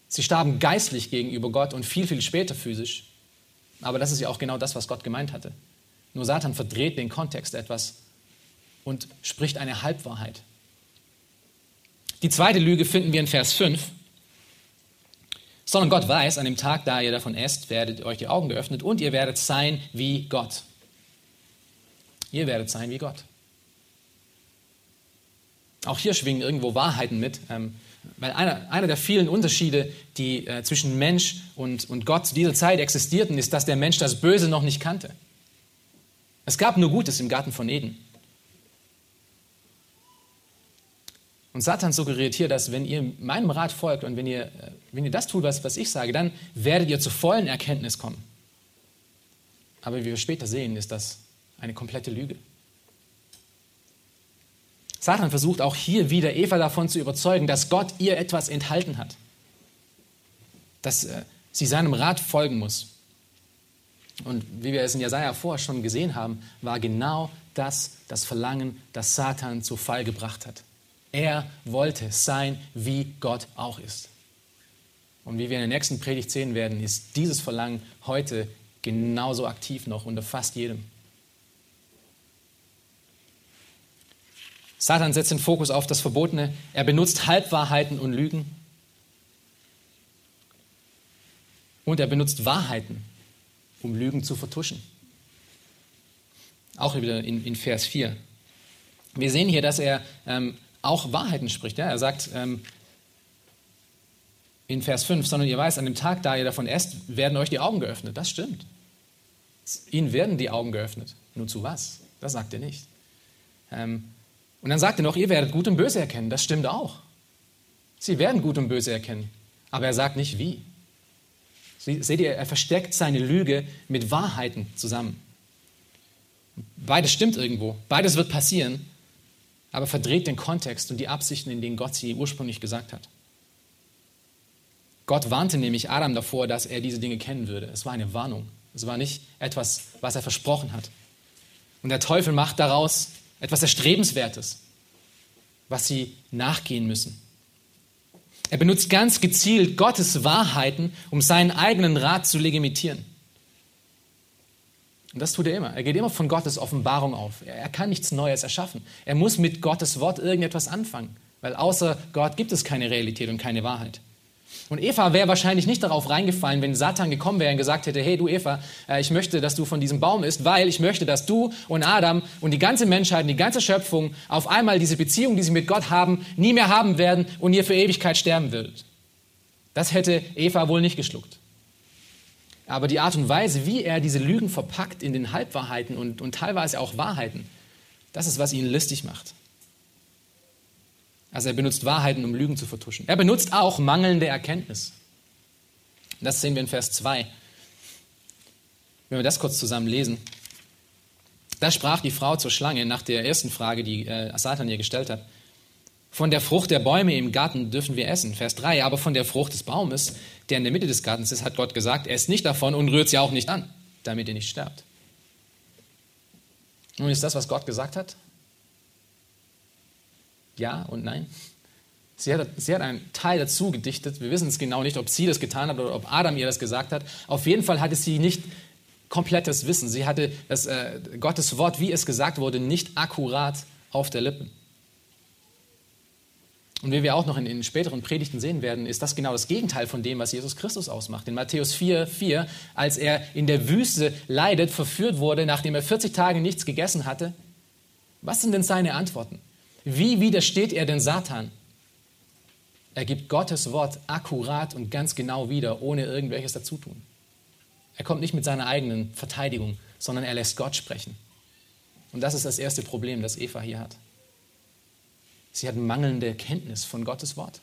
Sie starben geistlich gegenüber Gott und viel, viel später physisch. Aber das ist ja auch genau das, was Gott gemeint hatte. Nur Satan verdreht den Kontext etwas und spricht eine Halbwahrheit. Die zweite Lüge finden wir in Vers 5. Sondern Gott weiß, an dem Tag, da ihr davon esst, werdet euch die Augen geöffnet und ihr werdet sein wie Gott. Ihr werdet sein wie Gott. Auch hier schwingen irgendwo Wahrheiten mit. Ähm, weil einer, einer der vielen Unterschiede, die äh, zwischen Mensch und, und Gott zu dieser Zeit existierten, ist, dass der Mensch das Böse noch nicht kannte. Es gab nur Gutes im Garten von Eden. Und Satan suggeriert hier, dass wenn ihr meinem Rat folgt und wenn ihr, äh, wenn ihr das tut, was, was ich sage, dann werdet ihr zur vollen Erkenntnis kommen. Aber wie wir später sehen, ist das eine komplette Lüge. Satan versucht auch hier wieder Eva davon zu überzeugen, dass Gott ihr etwas enthalten hat. Dass äh, sie seinem Rat folgen muss. Und wie wir es in Jesaja vorher schon gesehen haben, war genau das das Verlangen, das Satan zu Fall gebracht hat. Er wollte sein, wie Gott auch ist. Und wie wir in der nächsten Predigt sehen werden, ist dieses Verlangen heute genauso aktiv noch unter fast jedem. Satan setzt den Fokus auf das Verbotene. Er benutzt Halbwahrheiten und Lügen. Und er benutzt Wahrheiten, um Lügen zu vertuschen. Auch wieder in, in Vers 4. Wir sehen hier, dass er ähm, auch Wahrheiten spricht. Ja? Er sagt ähm, in Vers 5, sondern ihr weißt, an dem Tag, da ihr davon esst, werden euch die Augen geöffnet. Das stimmt. Ihnen werden die Augen geöffnet. Nur zu was? Das sagt er nicht. Ähm, und dann sagt er noch, ihr werdet Gut und Böse erkennen. Das stimmt auch. Sie werden Gut und Böse erkennen. Aber er sagt nicht wie. Seht ihr, er versteckt seine Lüge mit Wahrheiten zusammen. Beides stimmt irgendwo. Beides wird passieren. Aber verdreht den Kontext und die Absichten, in denen Gott sie ursprünglich gesagt hat. Gott warnte nämlich Adam davor, dass er diese Dinge kennen würde. Es war eine Warnung. Es war nicht etwas, was er versprochen hat. Und der Teufel macht daraus etwas Erstrebenswertes, was sie nachgehen müssen. Er benutzt ganz gezielt Gottes Wahrheiten, um seinen eigenen Rat zu legitimieren. Und das tut er immer. Er geht immer von Gottes Offenbarung auf. Er kann nichts Neues erschaffen. Er muss mit Gottes Wort irgendetwas anfangen, weil außer Gott gibt es keine Realität und keine Wahrheit. Und Eva wäre wahrscheinlich nicht darauf reingefallen, wenn Satan gekommen wäre und gesagt hätte, hey du Eva, äh, ich möchte, dass du von diesem Baum isst, weil ich möchte, dass du und Adam und die ganze Menschheit und die ganze Schöpfung auf einmal diese Beziehung, die sie mit Gott haben, nie mehr haben werden und ihr für Ewigkeit sterben würdet. Das hätte Eva wohl nicht geschluckt. Aber die Art und Weise, wie er diese Lügen verpackt in den Halbwahrheiten und, und teilweise auch Wahrheiten, das ist, was ihn listig macht. Also er benutzt Wahrheiten, um Lügen zu vertuschen. Er benutzt auch mangelnde Erkenntnis. Das sehen wir in Vers 2. Wenn wir das kurz zusammen lesen. Da sprach die Frau zur Schlange nach der ersten Frage, die äh, Satan ihr gestellt hat. Von der Frucht der Bäume im Garten dürfen wir essen. Vers 3. Aber von der Frucht des Baumes, der in der Mitte des Gartens ist, hat Gott gesagt, esst nicht davon und rührt sie auch nicht an, damit ihr nicht sterbt. Nun ist das, was Gott gesagt hat, ja und nein. Sie hat, sie hat einen Teil dazu gedichtet. Wir wissen es genau nicht, ob sie das getan hat oder ob Adam ihr das gesagt hat. Auf jeden Fall hatte sie nicht komplettes Wissen. Sie hatte das, äh, Gottes Wort, wie es gesagt wurde, nicht akkurat auf der Lippen. Und wie wir auch noch in den späteren Predigten sehen werden, ist das genau das Gegenteil von dem, was Jesus Christus ausmacht. In Matthäus 4, 4, als er in der Wüste leidet, verführt wurde, nachdem er 40 Tage nichts gegessen hatte, was sind denn seine Antworten? Wie widersteht er denn Satan? Er gibt Gottes Wort akkurat und ganz genau wieder, ohne irgendwelches dazutun. Er kommt nicht mit seiner eigenen Verteidigung, sondern er lässt Gott sprechen. Und das ist das erste Problem, das Eva hier hat. Sie hat mangelnde Kenntnis von Gottes Wort.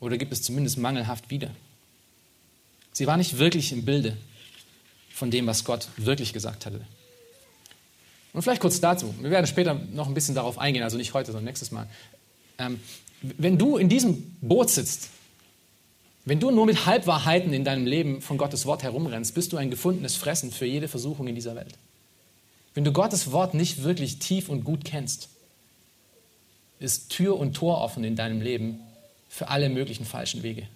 Oder gibt es zumindest mangelhaft wieder. Sie war nicht wirklich im Bilde von dem, was Gott wirklich gesagt hatte. Und vielleicht kurz dazu. Wir werden später noch ein bisschen darauf eingehen, also nicht heute, sondern nächstes Mal. Ähm, wenn du in diesem Boot sitzt, wenn du nur mit Halbwahrheiten in deinem Leben von Gottes Wort herumrennst, bist du ein gefundenes Fressen für jede Versuchung in dieser Welt. Wenn du Gottes Wort nicht wirklich tief und gut kennst, ist Tür und Tor offen in deinem Leben für alle möglichen falschen Wege.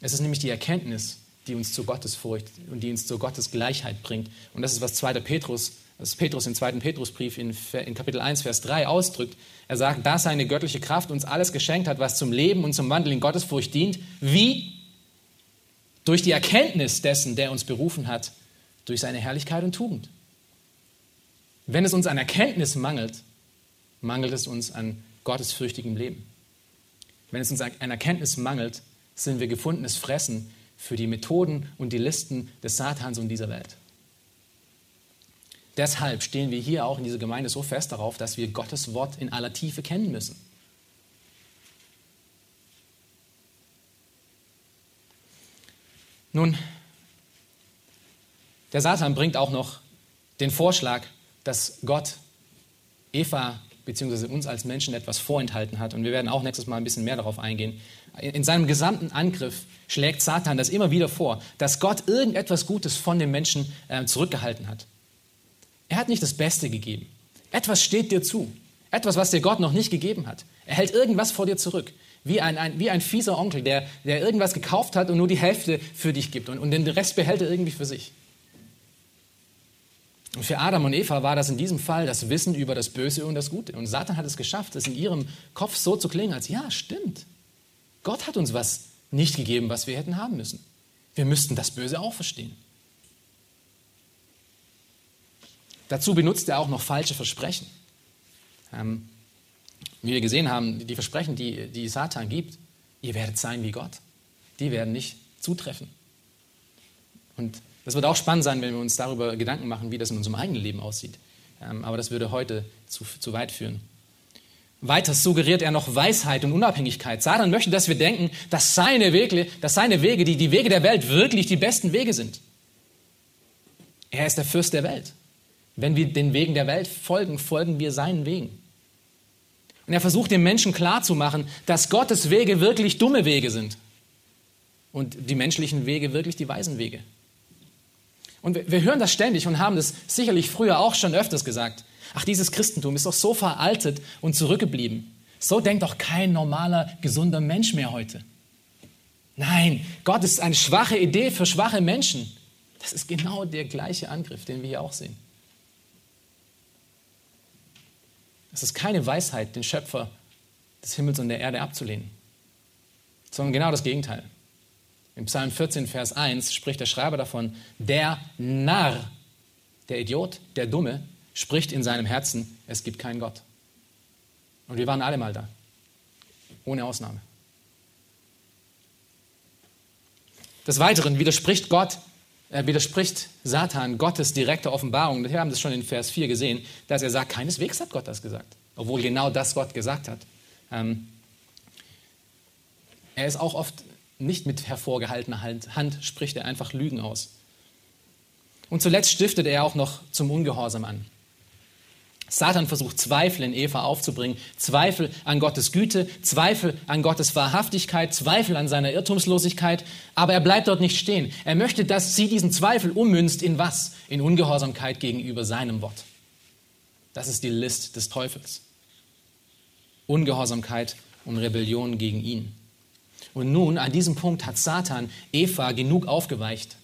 Es ist nämlich die Erkenntnis, die uns zu Gottesfurcht und die uns zur Gottesgleichheit bringt. Und das ist, was 2. Petrus was Petrus im zweiten Petrusbrief in, in Kapitel 1, Vers 3 ausdrückt. Er sagt, da seine göttliche Kraft uns alles geschenkt hat, was zum Leben und zum Wandel in Gottesfurcht dient, wie durch die Erkenntnis dessen, der uns berufen hat, durch seine Herrlichkeit und Tugend. Wenn es uns an Erkenntnis mangelt, mangelt es uns an gottesfürchtigem Leben. Wenn es uns an Erkenntnis mangelt, sind wir gefundenes Fressen für die Methoden und die Listen des Satans und dieser Welt. Deshalb stehen wir hier auch in dieser Gemeinde so fest darauf, dass wir Gottes Wort in aller Tiefe kennen müssen. Nun, der Satan bringt auch noch den Vorschlag, dass Gott Eva bzw. uns als Menschen etwas vorenthalten hat. Und wir werden auch nächstes Mal ein bisschen mehr darauf eingehen. In seinem gesamten Angriff schlägt Satan das immer wieder vor, dass Gott irgendetwas Gutes von dem Menschen äh, zurückgehalten hat. Er hat nicht das Beste gegeben. Etwas steht dir zu. Etwas, was dir Gott noch nicht gegeben hat. Er hält irgendwas vor dir zurück. Wie ein, ein, wie ein fieser Onkel, der, der irgendwas gekauft hat und nur die Hälfte für dich gibt. Und, und den Rest behält er irgendwie für sich. Und für Adam und Eva war das in diesem Fall das Wissen über das Böse und das Gute. Und Satan hat es geschafft, es in ihrem Kopf so zu klingen, als ja, stimmt. Gott hat uns was nicht gegeben, was wir hätten haben müssen. Wir müssten das Böse auch verstehen. Dazu benutzt er auch noch falsche Versprechen. Ähm, wie wir gesehen haben, die Versprechen, die, die Satan gibt, ihr werdet sein wie Gott, die werden nicht zutreffen. Und das wird auch spannend sein, wenn wir uns darüber Gedanken machen, wie das in unserem eigenen Leben aussieht. Ähm, aber das würde heute zu, zu weit führen. Weiter suggeriert er noch Weisheit und Unabhängigkeit. Satan möchte, dass wir denken, dass seine Wege, dass seine Wege die, die Wege der Welt wirklich die besten Wege sind. Er ist der Fürst der Welt. Wenn wir den Wegen der Welt folgen, folgen wir seinen Wegen. Und er versucht den Menschen klarzumachen, dass Gottes Wege wirklich dumme Wege sind und die menschlichen Wege wirklich die weisen Wege. Und wir hören das ständig und haben das sicherlich früher auch schon öfters gesagt. Ach, dieses Christentum ist doch so veraltet und zurückgeblieben. So denkt doch kein normaler, gesunder Mensch mehr heute. Nein, Gott ist eine schwache Idee für schwache Menschen. Das ist genau der gleiche Angriff, den wir hier auch sehen. Es ist keine Weisheit, den Schöpfer des Himmels und der Erde abzulehnen, sondern genau das Gegenteil. Im Psalm 14, Vers 1 spricht der Schreiber davon, der Narr, der Idiot, der Dumme, spricht in seinem Herzen, es gibt keinen Gott. Und wir waren alle mal da, ohne Ausnahme. Des Weiteren widerspricht Gott er widerspricht Satan Gottes direkter Offenbarung. Wir haben das schon in Vers 4 gesehen, dass er sagt, keineswegs hat Gott das gesagt. Obwohl genau das Gott gesagt hat. Ähm, er ist auch oft nicht mit hervorgehaltener Hand, spricht er einfach Lügen aus. Und zuletzt stiftet er auch noch zum Ungehorsam an. Satan versucht Zweifel in Eva aufzubringen, Zweifel an Gottes Güte, Zweifel an Gottes Wahrhaftigkeit, Zweifel an seiner Irrtumslosigkeit, aber er bleibt dort nicht stehen. Er möchte, dass sie diesen Zweifel ummünzt in was? In Ungehorsamkeit gegenüber seinem Wort. Das ist die List des Teufels. Ungehorsamkeit und Rebellion gegen ihn. Und nun, an diesem Punkt hat Satan Eva genug aufgeweicht.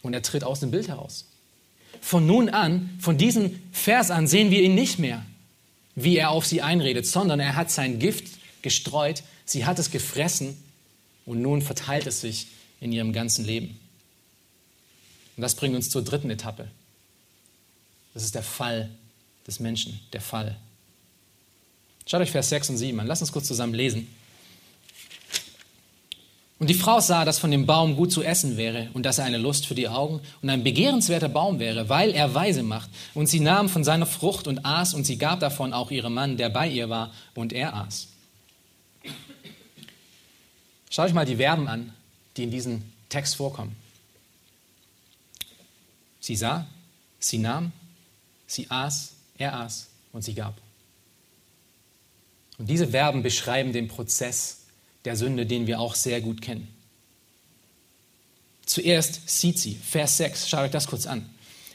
Und er tritt aus dem Bild heraus. Von nun an, von diesem Vers an, sehen wir ihn nicht mehr, wie er auf sie einredet, sondern er hat sein Gift gestreut, sie hat es gefressen und nun verteilt es sich in ihrem ganzen Leben. Und das bringt uns zur dritten Etappe. Das ist der Fall des Menschen, der Fall. Schaut euch Vers 6 und 7 an. Lasst uns kurz zusammen lesen. Und die Frau sah, dass von dem Baum gut zu essen wäre und dass er eine Lust für die Augen und ein begehrenswerter Baum wäre, weil er weise macht. Und sie nahm von seiner Frucht und aß und sie gab davon auch ihrem Mann, der bei ihr war, und er aß. Schaut euch mal die Verben an, die in diesem Text vorkommen. Sie sah, sie nahm, sie aß, er aß und sie gab. Und diese Verben beschreiben den Prozess der Sünde, den wir auch sehr gut kennen. Zuerst sieht sie, Vers 6, schaut euch das kurz an.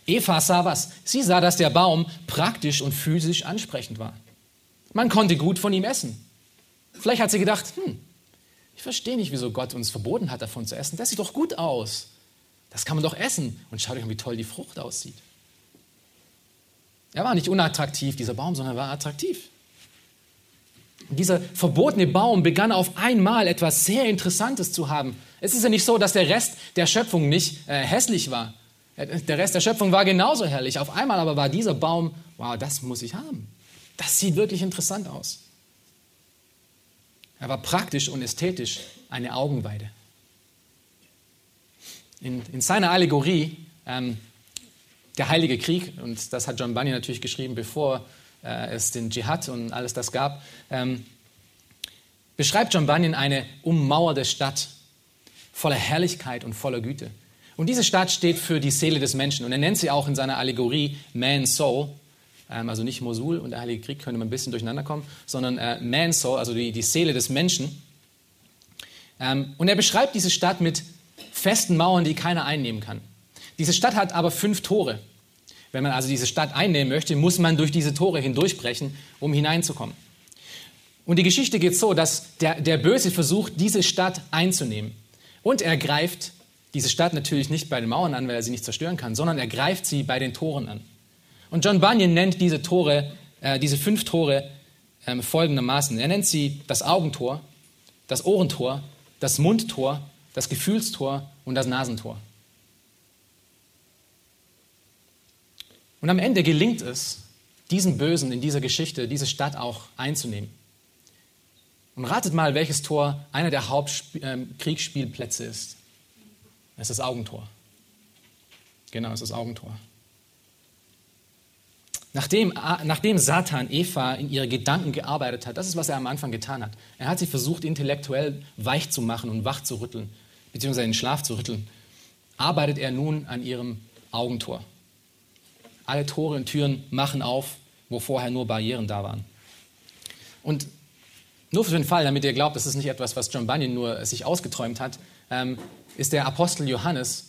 Eva sah was? Sie sah, dass der Baum praktisch und physisch ansprechend war. Man konnte gut von ihm essen. Vielleicht hat sie gedacht, hm, ich verstehe nicht, wieso Gott uns verboten hat, davon zu essen. Das sieht doch gut aus. Das kann man doch essen. Und schaut euch mal, wie toll die Frucht aussieht. Er war nicht unattraktiv, dieser Baum, sondern er war attraktiv. Dieser verbotene Baum begann auf einmal etwas sehr Interessantes zu haben. Es ist ja nicht so, dass der Rest der Schöpfung nicht äh, hässlich war. Der Rest der Schöpfung war genauso herrlich. Auf einmal aber war dieser Baum, wow, das muss ich haben. Das sieht wirklich interessant aus. Er war praktisch und ästhetisch eine Augenweide. In, in seiner Allegorie, ähm, der Heilige Krieg, und das hat John Bunyan natürlich geschrieben, bevor äh, es den Dschihad und alles das gab, ähm, beschreibt John Bunyan eine ummauerte Stadt voller Herrlichkeit und voller Güte. Und diese Stadt steht für die Seele des Menschen. Und er nennt sie auch in seiner Allegorie Man's Soul. Ähm, also nicht Mosul und der Heilige Krieg könnte man ein bisschen durcheinander kommen, sondern äh, Man's Soul, also die, die Seele des Menschen. Ähm, und er beschreibt diese Stadt mit festen Mauern, die keiner einnehmen kann. Diese Stadt hat aber fünf Tore. Wenn man also diese Stadt einnehmen möchte, muss man durch diese Tore hindurchbrechen, um hineinzukommen. Und die Geschichte geht so, dass der, der Böse versucht, diese Stadt einzunehmen. Und er greift diese Stadt natürlich nicht bei den Mauern an, weil er sie nicht zerstören kann, sondern er greift sie bei den Toren an. Und John Bunyan nennt diese Tore, äh, diese fünf Tore äh, folgendermaßen. Er nennt sie das Augentor, das Ohrentor, das Mundtor, das Gefühlstor und das Nasentor. Und am Ende gelingt es, diesen Bösen in dieser Geschichte, diese Stadt auch einzunehmen. Und ratet mal, welches Tor einer der Hauptkriegsspielplätze ist. Es ist das Augentor. Genau, es ist das Augentor. Nachdem, nachdem Satan Eva in ihre Gedanken gearbeitet hat, das ist, was er am Anfang getan hat. Er hat sie versucht, intellektuell weich zu machen und wach zu rütteln, beziehungsweise in den Schlaf zu rütteln, arbeitet er nun an ihrem Augentor. Alle Tore und Türen machen auf, wo vorher nur Barrieren da waren. Und nur für den Fall, damit ihr glaubt, das ist nicht etwas, was John Bunyan nur sich ausgeträumt hat, ähm, ist der Apostel Johannes,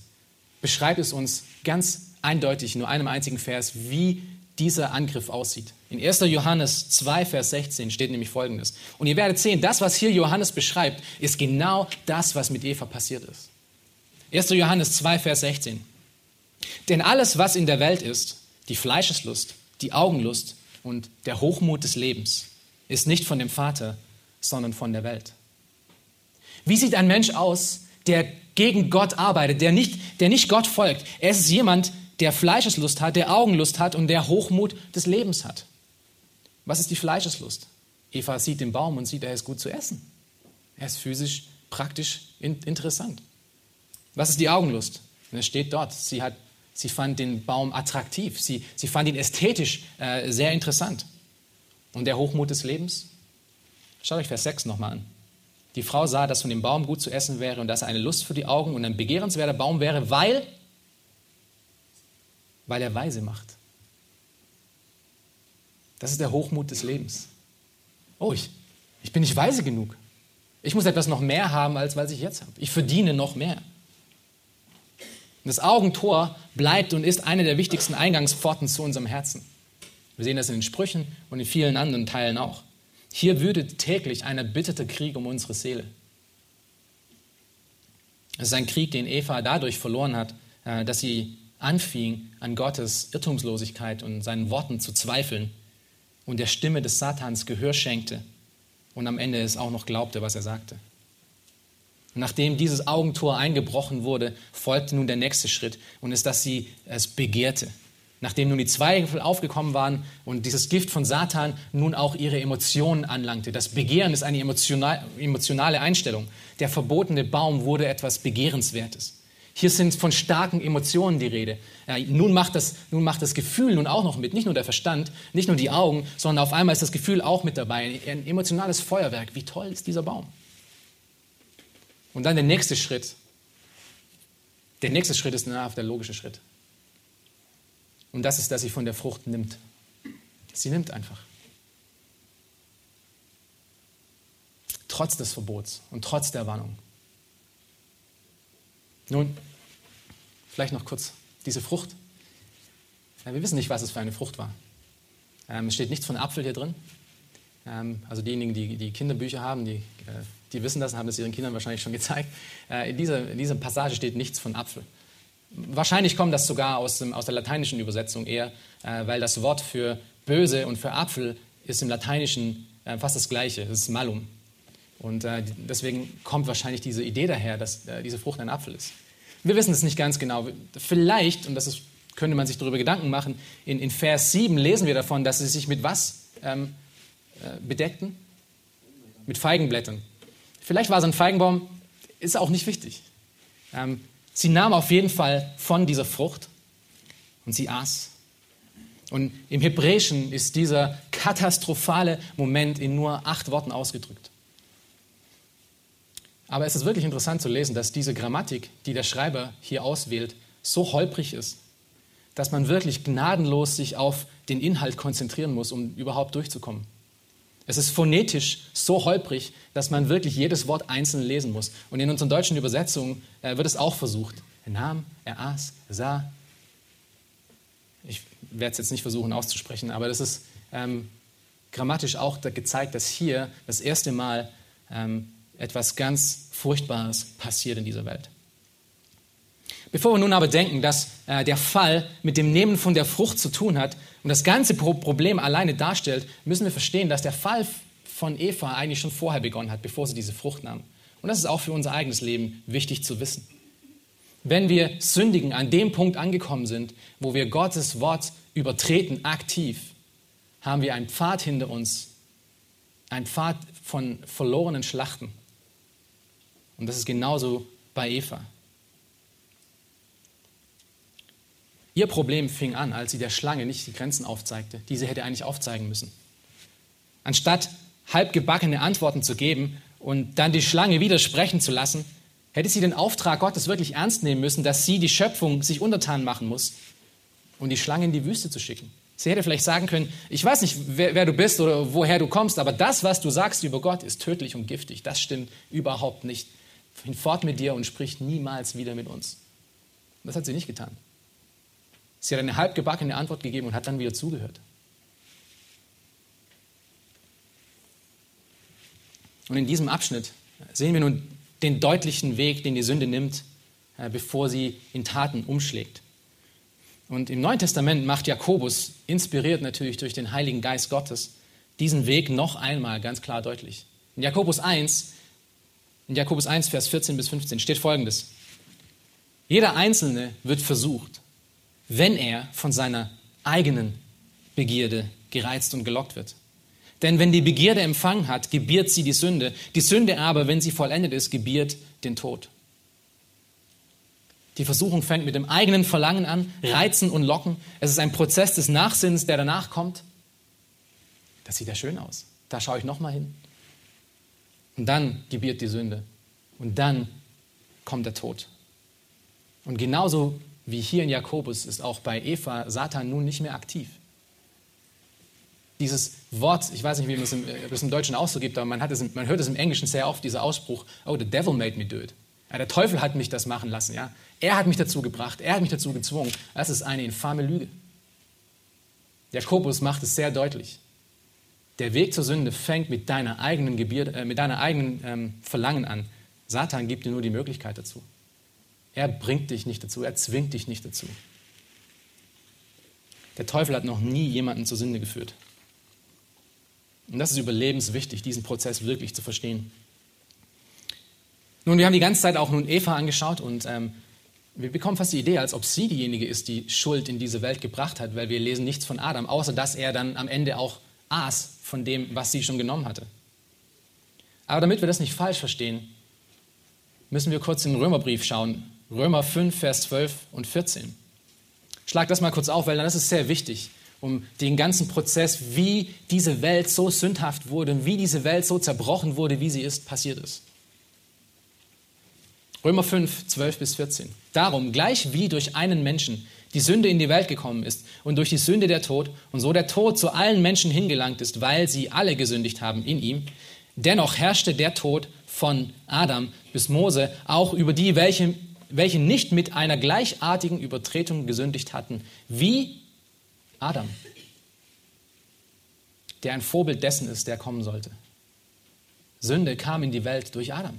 beschreibt es uns ganz eindeutig, nur einem einzigen Vers, wie dieser Angriff aussieht. In 1. Johannes 2, Vers 16 steht nämlich Folgendes. Und ihr werdet sehen, das, was hier Johannes beschreibt, ist genau das, was mit Eva passiert ist. 1. Johannes 2, Vers 16. Denn alles, was in der Welt ist, die Fleischeslust, die Augenlust und der Hochmut des Lebens, ist nicht von dem Vater, sondern von der Welt. Wie sieht ein Mensch aus, der gegen Gott arbeitet, der nicht, der nicht Gott folgt? Er ist jemand, der Fleischeslust hat, der Augenlust hat und der Hochmut des Lebens hat. Was ist die Fleischeslust? Eva sieht den Baum und sieht, er ist gut zu essen. Er ist physisch, praktisch interessant. Was ist die Augenlust? Es steht dort, sie, hat, sie fand den Baum attraktiv, sie, sie fand ihn ästhetisch äh, sehr interessant. Und der Hochmut des Lebens? Schaut euch Vers 6 nochmal an. Die Frau sah, dass von dem Baum gut zu essen wäre und dass er eine Lust für die Augen und ein begehrenswerter Baum wäre, weil weil er weise macht. Das ist der Hochmut des Lebens. Oh, ich, ich bin nicht weise genug. Ich muss etwas noch mehr haben, als was ich jetzt habe. Ich verdiene noch mehr. Das Augentor bleibt und ist eine der wichtigsten Eingangspforten zu unserem Herzen. Wir sehen das in den Sprüchen und in vielen anderen Teilen auch. Hier wütet täglich ein erbitterter Krieg um unsere Seele. Es ist ein Krieg, den Eva dadurch verloren hat, äh, dass sie anfing, an Gottes Irrtumslosigkeit und seinen Worten zu zweifeln und der Stimme des Satans Gehör schenkte und am Ende es auch noch glaubte, was er sagte. Nachdem dieses Augentor eingebrochen wurde, folgte nun der nächste Schritt und ist, dass sie es begehrte. Nachdem nun die Zweifel aufgekommen waren und dieses Gift von Satan nun auch ihre Emotionen anlangte. Das Begehren ist eine emotionale Einstellung. Der verbotene Baum wurde etwas Begehrenswertes. Hier sind von starken Emotionen die Rede. Ja, nun, macht das, nun macht das Gefühl nun auch noch mit, nicht nur der Verstand, nicht nur die Augen, sondern auf einmal ist das Gefühl auch mit dabei. Ein emotionales Feuerwerk. Wie toll ist dieser Baum? Und dann der nächste Schritt. Der nächste Schritt ist danach der logische Schritt. Und das ist, dass sie von der Frucht nimmt. Sie nimmt einfach. Trotz des Verbots und trotz der Warnung. Nun, vielleicht noch kurz diese Frucht. wir wissen nicht, was es für eine Frucht war. Ähm, es steht nichts von Apfel hier drin. Ähm, also diejenigen, die, die Kinderbücher haben, die, äh, die wissen das und haben es ihren Kindern wahrscheinlich schon gezeigt. Äh, in, dieser, in dieser Passage steht nichts von Apfel. Wahrscheinlich kommt das sogar aus, dem, aus der lateinischen Übersetzung eher, äh, weil das Wort für böse und für Apfel ist im Lateinischen äh, fast das gleiche, das ist malum. Und deswegen kommt wahrscheinlich diese Idee daher, dass diese Frucht ein Apfel ist. Wir wissen es nicht ganz genau. Vielleicht, und das ist, könnte man sich darüber Gedanken machen, in, in Vers 7 lesen wir davon, dass sie sich mit was ähm, äh, bedeckten? Mit Feigenblättern. Vielleicht war es ein Feigenbaum, ist auch nicht wichtig. Ähm, sie nahm auf jeden Fall von dieser Frucht und sie aß. Und im Hebräischen ist dieser katastrophale Moment in nur acht Worten ausgedrückt. Aber es ist wirklich interessant zu lesen, dass diese Grammatik, die der Schreiber hier auswählt, so holprig ist, dass man wirklich gnadenlos sich auf den Inhalt konzentrieren muss, um überhaupt durchzukommen. Es ist phonetisch so holprig, dass man wirklich jedes Wort einzeln lesen muss. Und in unseren deutschen Übersetzungen äh, wird es auch versucht. Er nahm, er aß, er sah. Ich werde es jetzt nicht versuchen auszusprechen, aber das ist ähm, grammatisch auch gezeigt, dass hier das erste Mal ähm, etwas ganz Furchtbares passiert in dieser Welt. Bevor wir nun aber denken, dass äh, der Fall mit dem Nehmen von der Frucht zu tun hat und das ganze Problem alleine darstellt, müssen wir verstehen, dass der Fall von Eva eigentlich schon vorher begonnen hat, bevor sie diese Frucht nahm. Und das ist auch für unser eigenes Leben wichtig zu wissen. Wenn wir sündigen, an dem Punkt angekommen sind, wo wir Gottes Wort übertreten, aktiv, haben wir einen Pfad hinter uns, einen Pfad von verlorenen Schlachten. Und das ist genauso bei Eva. Ihr Problem fing an, als sie der Schlange nicht die Grenzen aufzeigte, die sie hätte eigentlich aufzeigen müssen. Anstatt halbgebackene Antworten zu geben und dann die Schlange widersprechen zu lassen, hätte sie den Auftrag Gottes wirklich ernst nehmen müssen, dass sie die Schöpfung sich untertan machen muss und die Schlange in die Wüste zu schicken. Sie hätte vielleicht sagen können, ich weiß nicht, wer, wer, du bist oder woher du kommst, aber das, was du sagst über Gott, ist tödlich und giftig. Das stimmt überhaupt nicht. Hinfort mit dir und sprich niemals wieder mit uns. Das hat sie nicht getan. Sie hat eine halbgebackene Antwort gegeben und hat dann wieder zugehört. Und in diesem Abschnitt sehen wir nun den deutlichen Weg, den die Sünde nimmt, äh, bevor sie in Taten umschlägt. Und im Neuen Testament macht Jakobus, inspiriert natürlich durch den Heiligen Geist Gottes, diesen Weg noch einmal ganz klar deutlich. In Jakobus 1, in Jakobus 1, Vers 14 bis 15 steht folgendes. Jeder Einzelne wird versucht wenn er von seiner eigenen Begierde gereizt und gelockt wird. Denn wenn die Begierde Empfang hat, gebiert sie die Sünde. Die Sünde aber, wenn sie vollendet ist, gebiert den Tod. Die Versuchung fängt mit dem eigenen Verlangen an, reizen und locken. Es ist ein Prozess des Nachsinns, der danach kommt. Das sieht ja schön aus. Da schaue ich nochmal hin. Und dann gebiert die Sünde. Und dann kommt der Tod. Und genauso wie hier in Jakobus ist auch bei Eva Satan nun nicht mehr aktiv. Dieses Wort, ich weiß nicht, wie man es im, äh, es im Deutschen auch so gibt, aber man, hat es, man hört es im Englischen sehr oft, dieser Ausspruch, oh, the devil made me do it. Ja, der Teufel hat mich das machen lassen. Ja? Er hat mich dazu gebracht, er hat mich dazu gezwungen. Das ist eine infame Lüge. Jakobus macht es sehr deutlich. Der Weg zur Sünde fängt mit deiner eigenen, Gebier, äh, mit deiner eigenen ähm, Verlangen an. Satan gibt dir nur die Möglichkeit dazu. Er bringt dich nicht dazu, er zwingt dich nicht dazu. Der Teufel hat noch nie jemanden zur Sünde geführt. Und das ist überlebenswichtig, diesen Prozess wirklich zu verstehen. Nun, wir haben die ganze Zeit auch nun Eva angeschaut und ähm, wir bekommen fast die Idee, als ob sie diejenige ist, die Schuld in diese Welt gebracht hat, weil wir lesen nichts von Adam, außer dass er dann am Ende auch aß von dem, was sie schon genommen hatte. Aber damit wir das nicht falsch verstehen, müssen wir kurz in den Römerbrief schauen, Römer 5, Vers 12 und 14. Schlag das mal kurz auf, weil das ist sehr wichtig, um den ganzen Prozess, wie diese Welt so sündhaft wurde und wie diese Welt so zerbrochen wurde, wie sie ist, passiert ist. Römer 5, 12 bis 14. Darum, gleich wie durch einen Menschen die Sünde in die Welt gekommen ist und durch die Sünde der Tod und so der Tod zu allen Menschen hingelangt ist, weil sie alle gesündigt haben in ihm, dennoch herrschte der Tod von Adam bis Mose auch über die, welche welche nicht mit einer gleichartigen Übertretung gesündigt hatten, wie Adam, der ein Vorbild dessen ist, der kommen sollte. Sünde kam in die Welt durch Adam,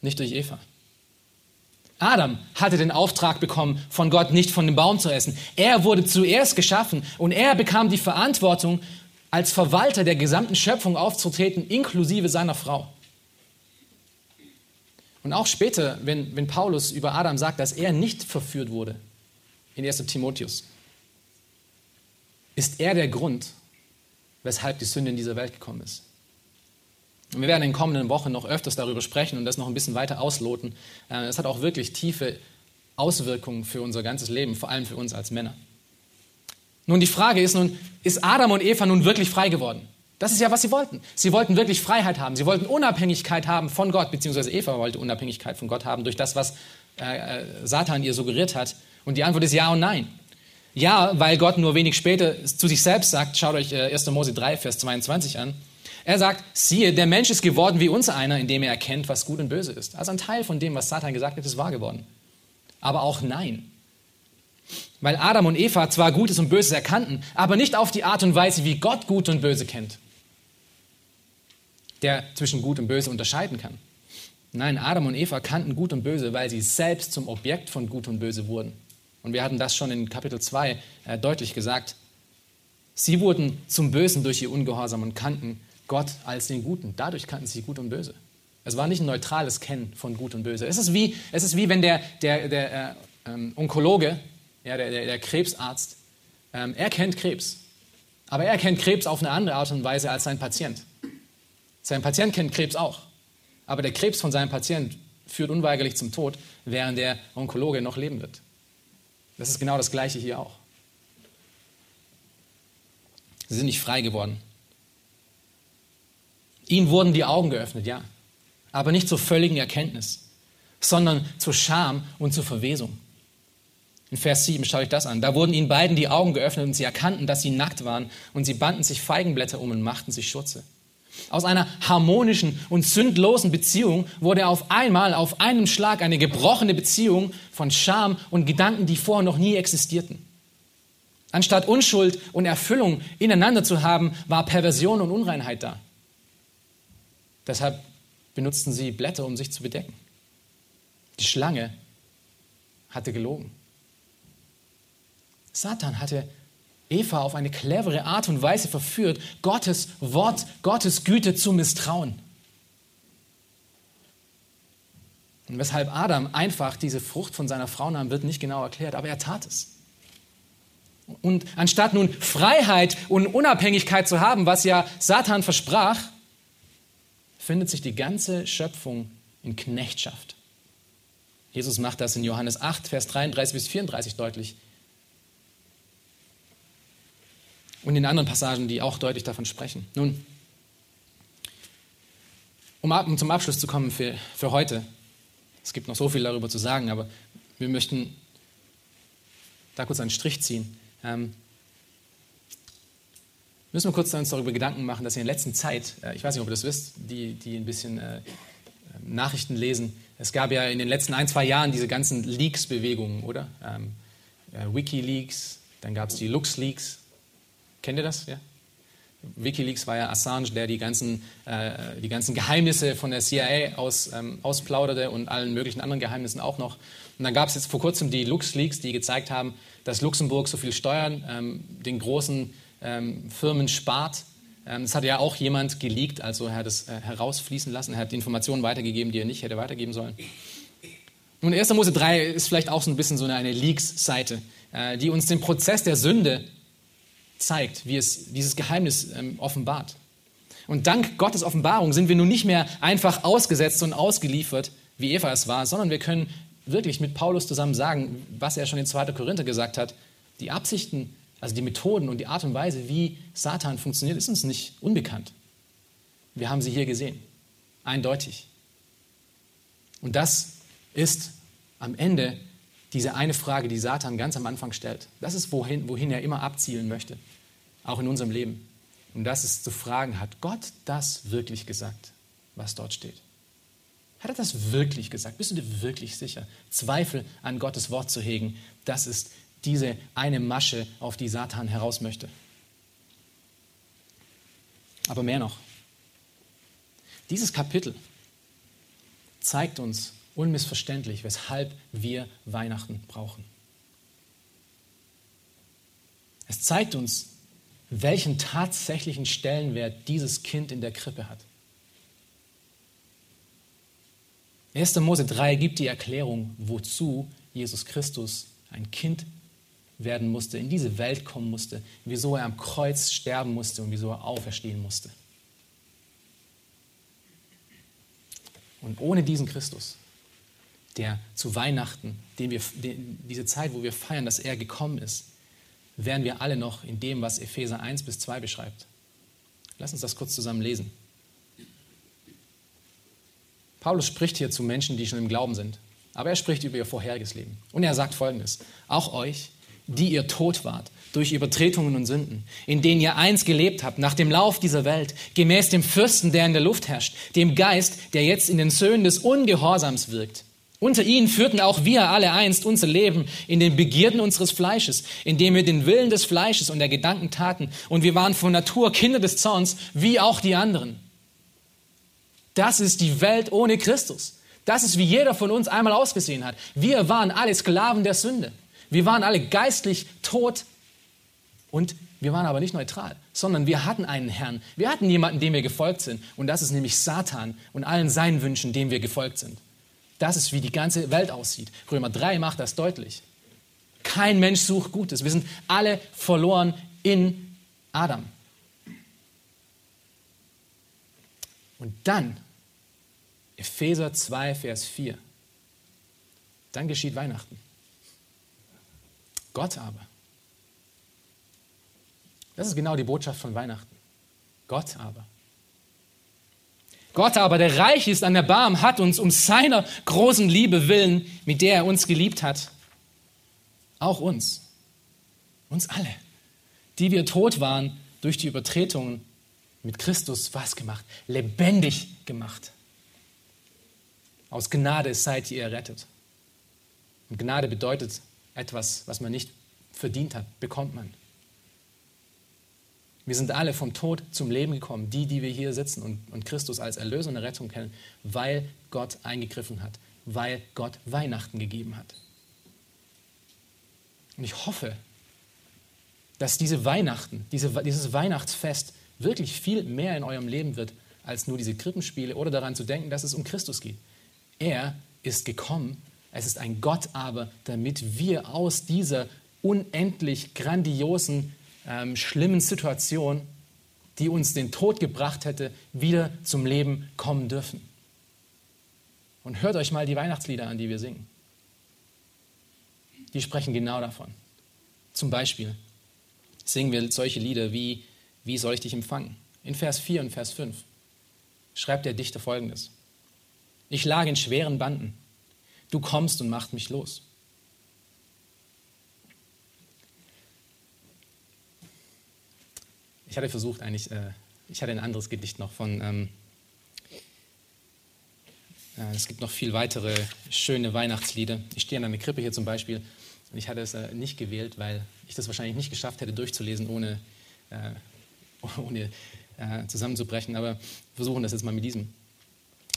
nicht durch Eva. Adam hatte den Auftrag bekommen, von Gott nicht von dem Baum zu essen. Er wurde zuerst geschaffen und er bekam die Verantwortung, als Verwalter der gesamten Schöpfung aufzutreten, inklusive seiner Frau. Und auch später, wenn, wenn Paulus über Adam sagt, dass er nicht verführt wurde, in 1 Timotheus, ist er der Grund, weshalb die Sünde in dieser Welt gekommen ist. Und wir werden in den kommenden Wochen noch öfters darüber sprechen und das noch ein bisschen weiter ausloten. Äh, es hat auch wirklich tiefe Auswirkungen für unser ganzes Leben, vor allem für uns als Männer. Nun, die Frage ist nun, ist Adam und Eva nun wirklich frei geworden? Das ist ja, was sie wollten. Sie wollten wirklich Freiheit haben. Sie wollten Unabhängigkeit haben von Gott, beziehungsweise Eva wollte Unabhängigkeit von Gott haben durch das, was äh, äh Satan ihr suggeriert hat. Und die Antwort ist ja und nein. Ja, weil Gott nur wenig später zu sich selbst sagt, schaut euch äh, 1. Mose 3, Vers 22 an, er sagt, siehe, der Mensch ist geworden wie uns einer, indem er erkennt, was gut und böse ist. Also ein Teil von dem, was Satan gesagt hat, ist wahr geworden. Aber auch nein. Weil Adam und Eva zwar Gutes und Böses erkannten, aber nicht auf die Art und Weise, wie Gott Gut und Böse kennt. Der zwischen Gut und Böse unterscheiden kann. Nein, Adam und Eva kannten Gut und Böse, weil sie selbst zum Objekt von Gut und Böse wurden. Und wir hatten das schon in Kapitel 2 äh, deutlich gesagt. Sie wurden zum Bösen durch ihr Ungehorsam und kannten Gott als den Guten. Dadurch kannten sie Gut und Böse. Es war nicht ein neutrales Kennen von Gut und Böse. Es ist wie, es ist wie wenn der, der, der äh, ähm, Onkologe, ja, der, der, der Krebsarzt, ähm, er kennt Krebs. Aber er kennt Krebs auf eine andere Art und Weise als sein Patient. Sein Patient kennt Krebs auch. Aber der Krebs von seinem Patient führt unweigerlich zum Tod, während der Onkologe noch leben wird. Das ist genau das Gleiche hier auch. Sie sind nicht frei geworden. Ihnen wurden die Augen geöffnet, ja. Aber nicht zur völligen Erkenntnis, sondern zur Scham und zur Verwesung. In Vers 7 schaue ich das an. Da wurden ihnen beiden die Augen geöffnet und sie erkannten, dass sie nackt waren und sie banden sich Feigenblätter um und machten sich Schurze. Aus einer harmonischen und sündlosen Beziehung wurde auf einmal, auf einen Schlag eine gebrochene Beziehung von Scham und Gedanken, die vorher noch nie existierten. Anstatt Unschuld und Erfüllung ineinander zu haben, war Perversion und Unreinheit da. Deshalb benutzten sie Blätter, um sich zu bedecken. Die Schlange hatte gelogen. Satan hatte Eva auf eine clevere Art und Weise verführt, Gottes Wort, Gottes Güte zu misstrauen. Und weshalb Adam einfach diese Frucht von seiner Frau nahm, wird nicht genau erklärt, aber er tat es. Und anstatt nun Freiheit und Unabhängigkeit zu haben, was ja Satan versprach, findet sich die ganze Schöpfung in Knechtschaft. Jesus macht das in Johannes 8, Vers 33 bis 34 deutlich. Und in anderen Passagen, die auch deutlich davon sprechen. Nun, um, zum Abschluss zu kommen für, für heute, es gibt noch so viel darüber zu sagen, aber wir möchten da kurz einen Strich ziehen. Ähm, müssen wir kurz uns darüber Gedanken machen, dass in der letzten Zeit, äh, ich weiß nicht, ob ihr das wisst, die, die ein bisschen äh, Nachrichten lesen, es gab ja in den letzten ein, zwei Jahren diese ganzen Leaks-Bewegungen, oder? Ähm, äh, Wikileaks, dann gab es die LuxLeaks. Kennt ihr das? Ja? Wikileaks war ja Assange, der die ganzen, äh, die ganzen Geheimnisse von der CIA aus, ähm, ausplauderte und allen möglichen anderen Geheimnissen auch noch. Und dann gab es jetzt vor kurzem die LuxLeaks, die gezeigt haben, dass Luxemburg so viel Steuern ähm, den großen ähm, Firmen spart. Ähm, das hat ja auch jemand geleakt, also er hat es äh, herausfließen lassen, er hat Informationen weitergegeben, die er nicht hätte weitergeben sollen. Nun, 1. Mose 3 ist vielleicht auch so ein bisschen so eine, eine Leaks-Seite, äh, die uns den Prozess der Sünde zeigt, wie es dieses Geheimnis ähm, offenbart. Und dank Gottes Offenbarung sind wir nun nicht mehr einfach ausgesetzt und ausgeliefert, wie Eva es war, sondern wir können wirklich mit Paulus zusammen sagen, was er schon in 2. Korinther gesagt hat. Die Absichten also die Methoden und die Art und Weise, wie Satan funktioniert, ist uns nicht unbekannt. Wir haben sie hier gesehen. Eindeutig. Und das ist am Ende diese eine Frage, die Satan ganz am Anfang stellt. Das ist, wohin, wohin er immer abzielen möchte, auch in unserem Leben. Und das ist zu fragen, hat Gott das wirklich gesagt, was dort steht? Hat er das wirklich gesagt? Bist du dir wirklich sicher? Zweifel an Gottes Wort zu hegen, das ist diese eine Masche, auf die Satan heraus möchte. Aber mehr noch. Dieses Kapitel zeigt uns unmissverständlich, weshalb wir Weihnachten brauchen. Es zeigt uns, welchen tatsächlichen Stellenwert dieses Kind in der Krippe hat. 1. Mose 3 gibt die Erklärung, wozu Jesus Christus ein Kind werden musste, in diese Welt kommen musste, wieso er am Kreuz sterben musste und wieso er auferstehen musste. Und ohne diesen Christus, der zu Weihnachten, den wir, den, diese Zeit, wo wir feiern, dass er gekommen ist, wären wir alle noch in dem, was Epheser 1 bis 2 beschreibt. Lass uns das kurz zusammen lesen. Paulus spricht hier zu Menschen, die schon im Glauben sind, aber er spricht über ihr vorheriges Leben. Und er sagt folgendes: Auch euch, die ihr tot wart durch Übertretungen und Sünden, in denen ihr einst gelebt habt, nach dem Lauf dieser Welt, gemäß dem Fürsten, der in der Luft herrscht, dem Geist, der jetzt in den Söhnen des Ungehorsams wirkt. Unter ihnen führten auch wir alle einst unser Leben in den Begierden unseres Fleisches, indem wir den Willen des Fleisches und der Gedanken taten. Und wir waren von Natur Kinder des Zorns, wie auch die anderen. Das ist die Welt ohne Christus. Das ist, wie jeder von uns einmal ausgesehen hat. Wir waren alle Sklaven der Sünde. Wir waren alle geistlich tot und wir waren aber nicht neutral, sondern wir hatten einen Herrn. Wir hatten jemanden, dem wir gefolgt sind. Und das ist nämlich Satan und allen seinen Wünschen, dem wir gefolgt sind. Das ist, wie die ganze Welt aussieht. Römer 3 macht das deutlich. Kein Mensch sucht Gutes. Wir sind alle verloren in Adam. Und dann, Epheser 2, Vers 4, dann geschieht Weihnachten. Gott aber. Das ist genau die Botschaft von Weihnachten. Gott aber. Gott aber, der reich ist an Erbarmen, hat uns um seiner großen Liebe willen, mit der er uns geliebt hat, auch uns, uns alle, die wir tot waren durch die Übertretungen, mit Christus was gemacht? Lebendig gemacht. Aus Gnade seid ihr errettet. Und Gnade bedeutet etwas, was man nicht verdient hat, bekommt man. Wir sind alle vom Tod zum Leben gekommen, die, die wir hier sitzen und, und Christus als Erlöser und Rettung kennen, weil Gott eingegriffen hat, weil Gott Weihnachten gegeben hat. Und ich hoffe, dass diese Weihnachten, diese, dieses Weihnachtsfest wirklich viel mehr in eurem Leben wird, als nur diese Krippenspiele oder daran zu denken, dass es um Christus geht. Er ist gekommen, es ist ein Gott aber, damit wir aus dieser unendlich grandiosen ähm, schlimmen Situation, die uns den Tod gebracht hätte, wieder zum Leben kommen dürfen. Und hört euch mal die Weihnachtslieder an, die wir singen. Die sprechen genau davon. Zum Beispiel singen wir solche Lieder wie Wie soll ich dich empfangen? In Vers 4 und Vers 5 schreibt der Dichter folgendes. Ich lag in schweren Banden. Du kommst und machst mich los. Ich hatte versucht eigentlich, äh, ich hatte ein anderes Gedicht noch von, ähm, äh, es gibt noch viel weitere schöne Weihnachtslieder. Ich stehe an einer Krippe hier zum Beispiel und ich hatte es äh, nicht gewählt, weil ich das wahrscheinlich nicht geschafft hätte durchzulesen, ohne, äh, ohne äh, zusammenzubrechen. Aber versuchen das jetzt mal mit diesem.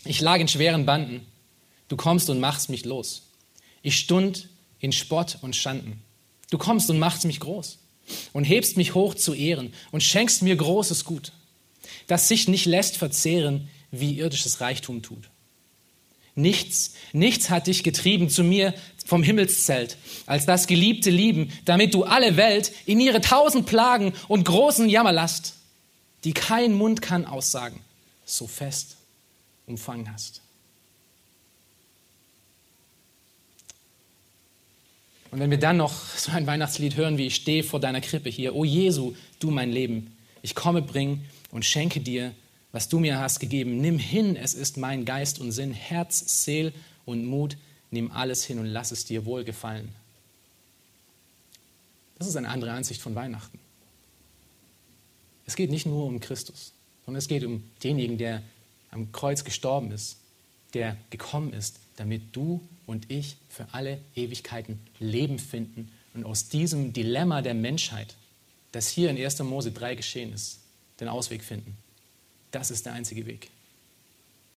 Ich lag in schweren Banden, du kommst und machst mich los. Ich stund in Spott und Schanden. Du kommst und machst mich groß und hebst mich hoch zu Ehren und schenkst mir großes Gut, das sich nicht lässt verzehren, wie irdisches Reichtum tut. Nichts, nichts hat dich getrieben zu mir vom Himmelszelt, als das geliebte Lieben, damit du alle Welt in ihre tausend Plagen und großen Jammerlast, die kein Mund kann aussagen, so fest umfangen hast. Und wenn wir dann noch so ein Weihnachtslied hören, wie ich stehe vor deiner Krippe hier, O Jesu, du mein Leben, ich komme, bring und schenke dir, was du mir hast gegeben. Nimm hin, es ist mein Geist und Sinn, Herz, Seel und Mut. Nimm alles hin und lass es dir wohlgefallen. Das ist eine andere Ansicht von Weihnachten. Es geht nicht nur um Christus, sondern es geht um denjenigen, der am Kreuz gestorben ist, der gekommen ist, damit du und ich für alle Ewigkeiten Leben finden und aus diesem Dilemma der Menschheit, das hier in 1. Mose 3 geschehen ist, den Ausweg finden. Das ist der einzige Weg.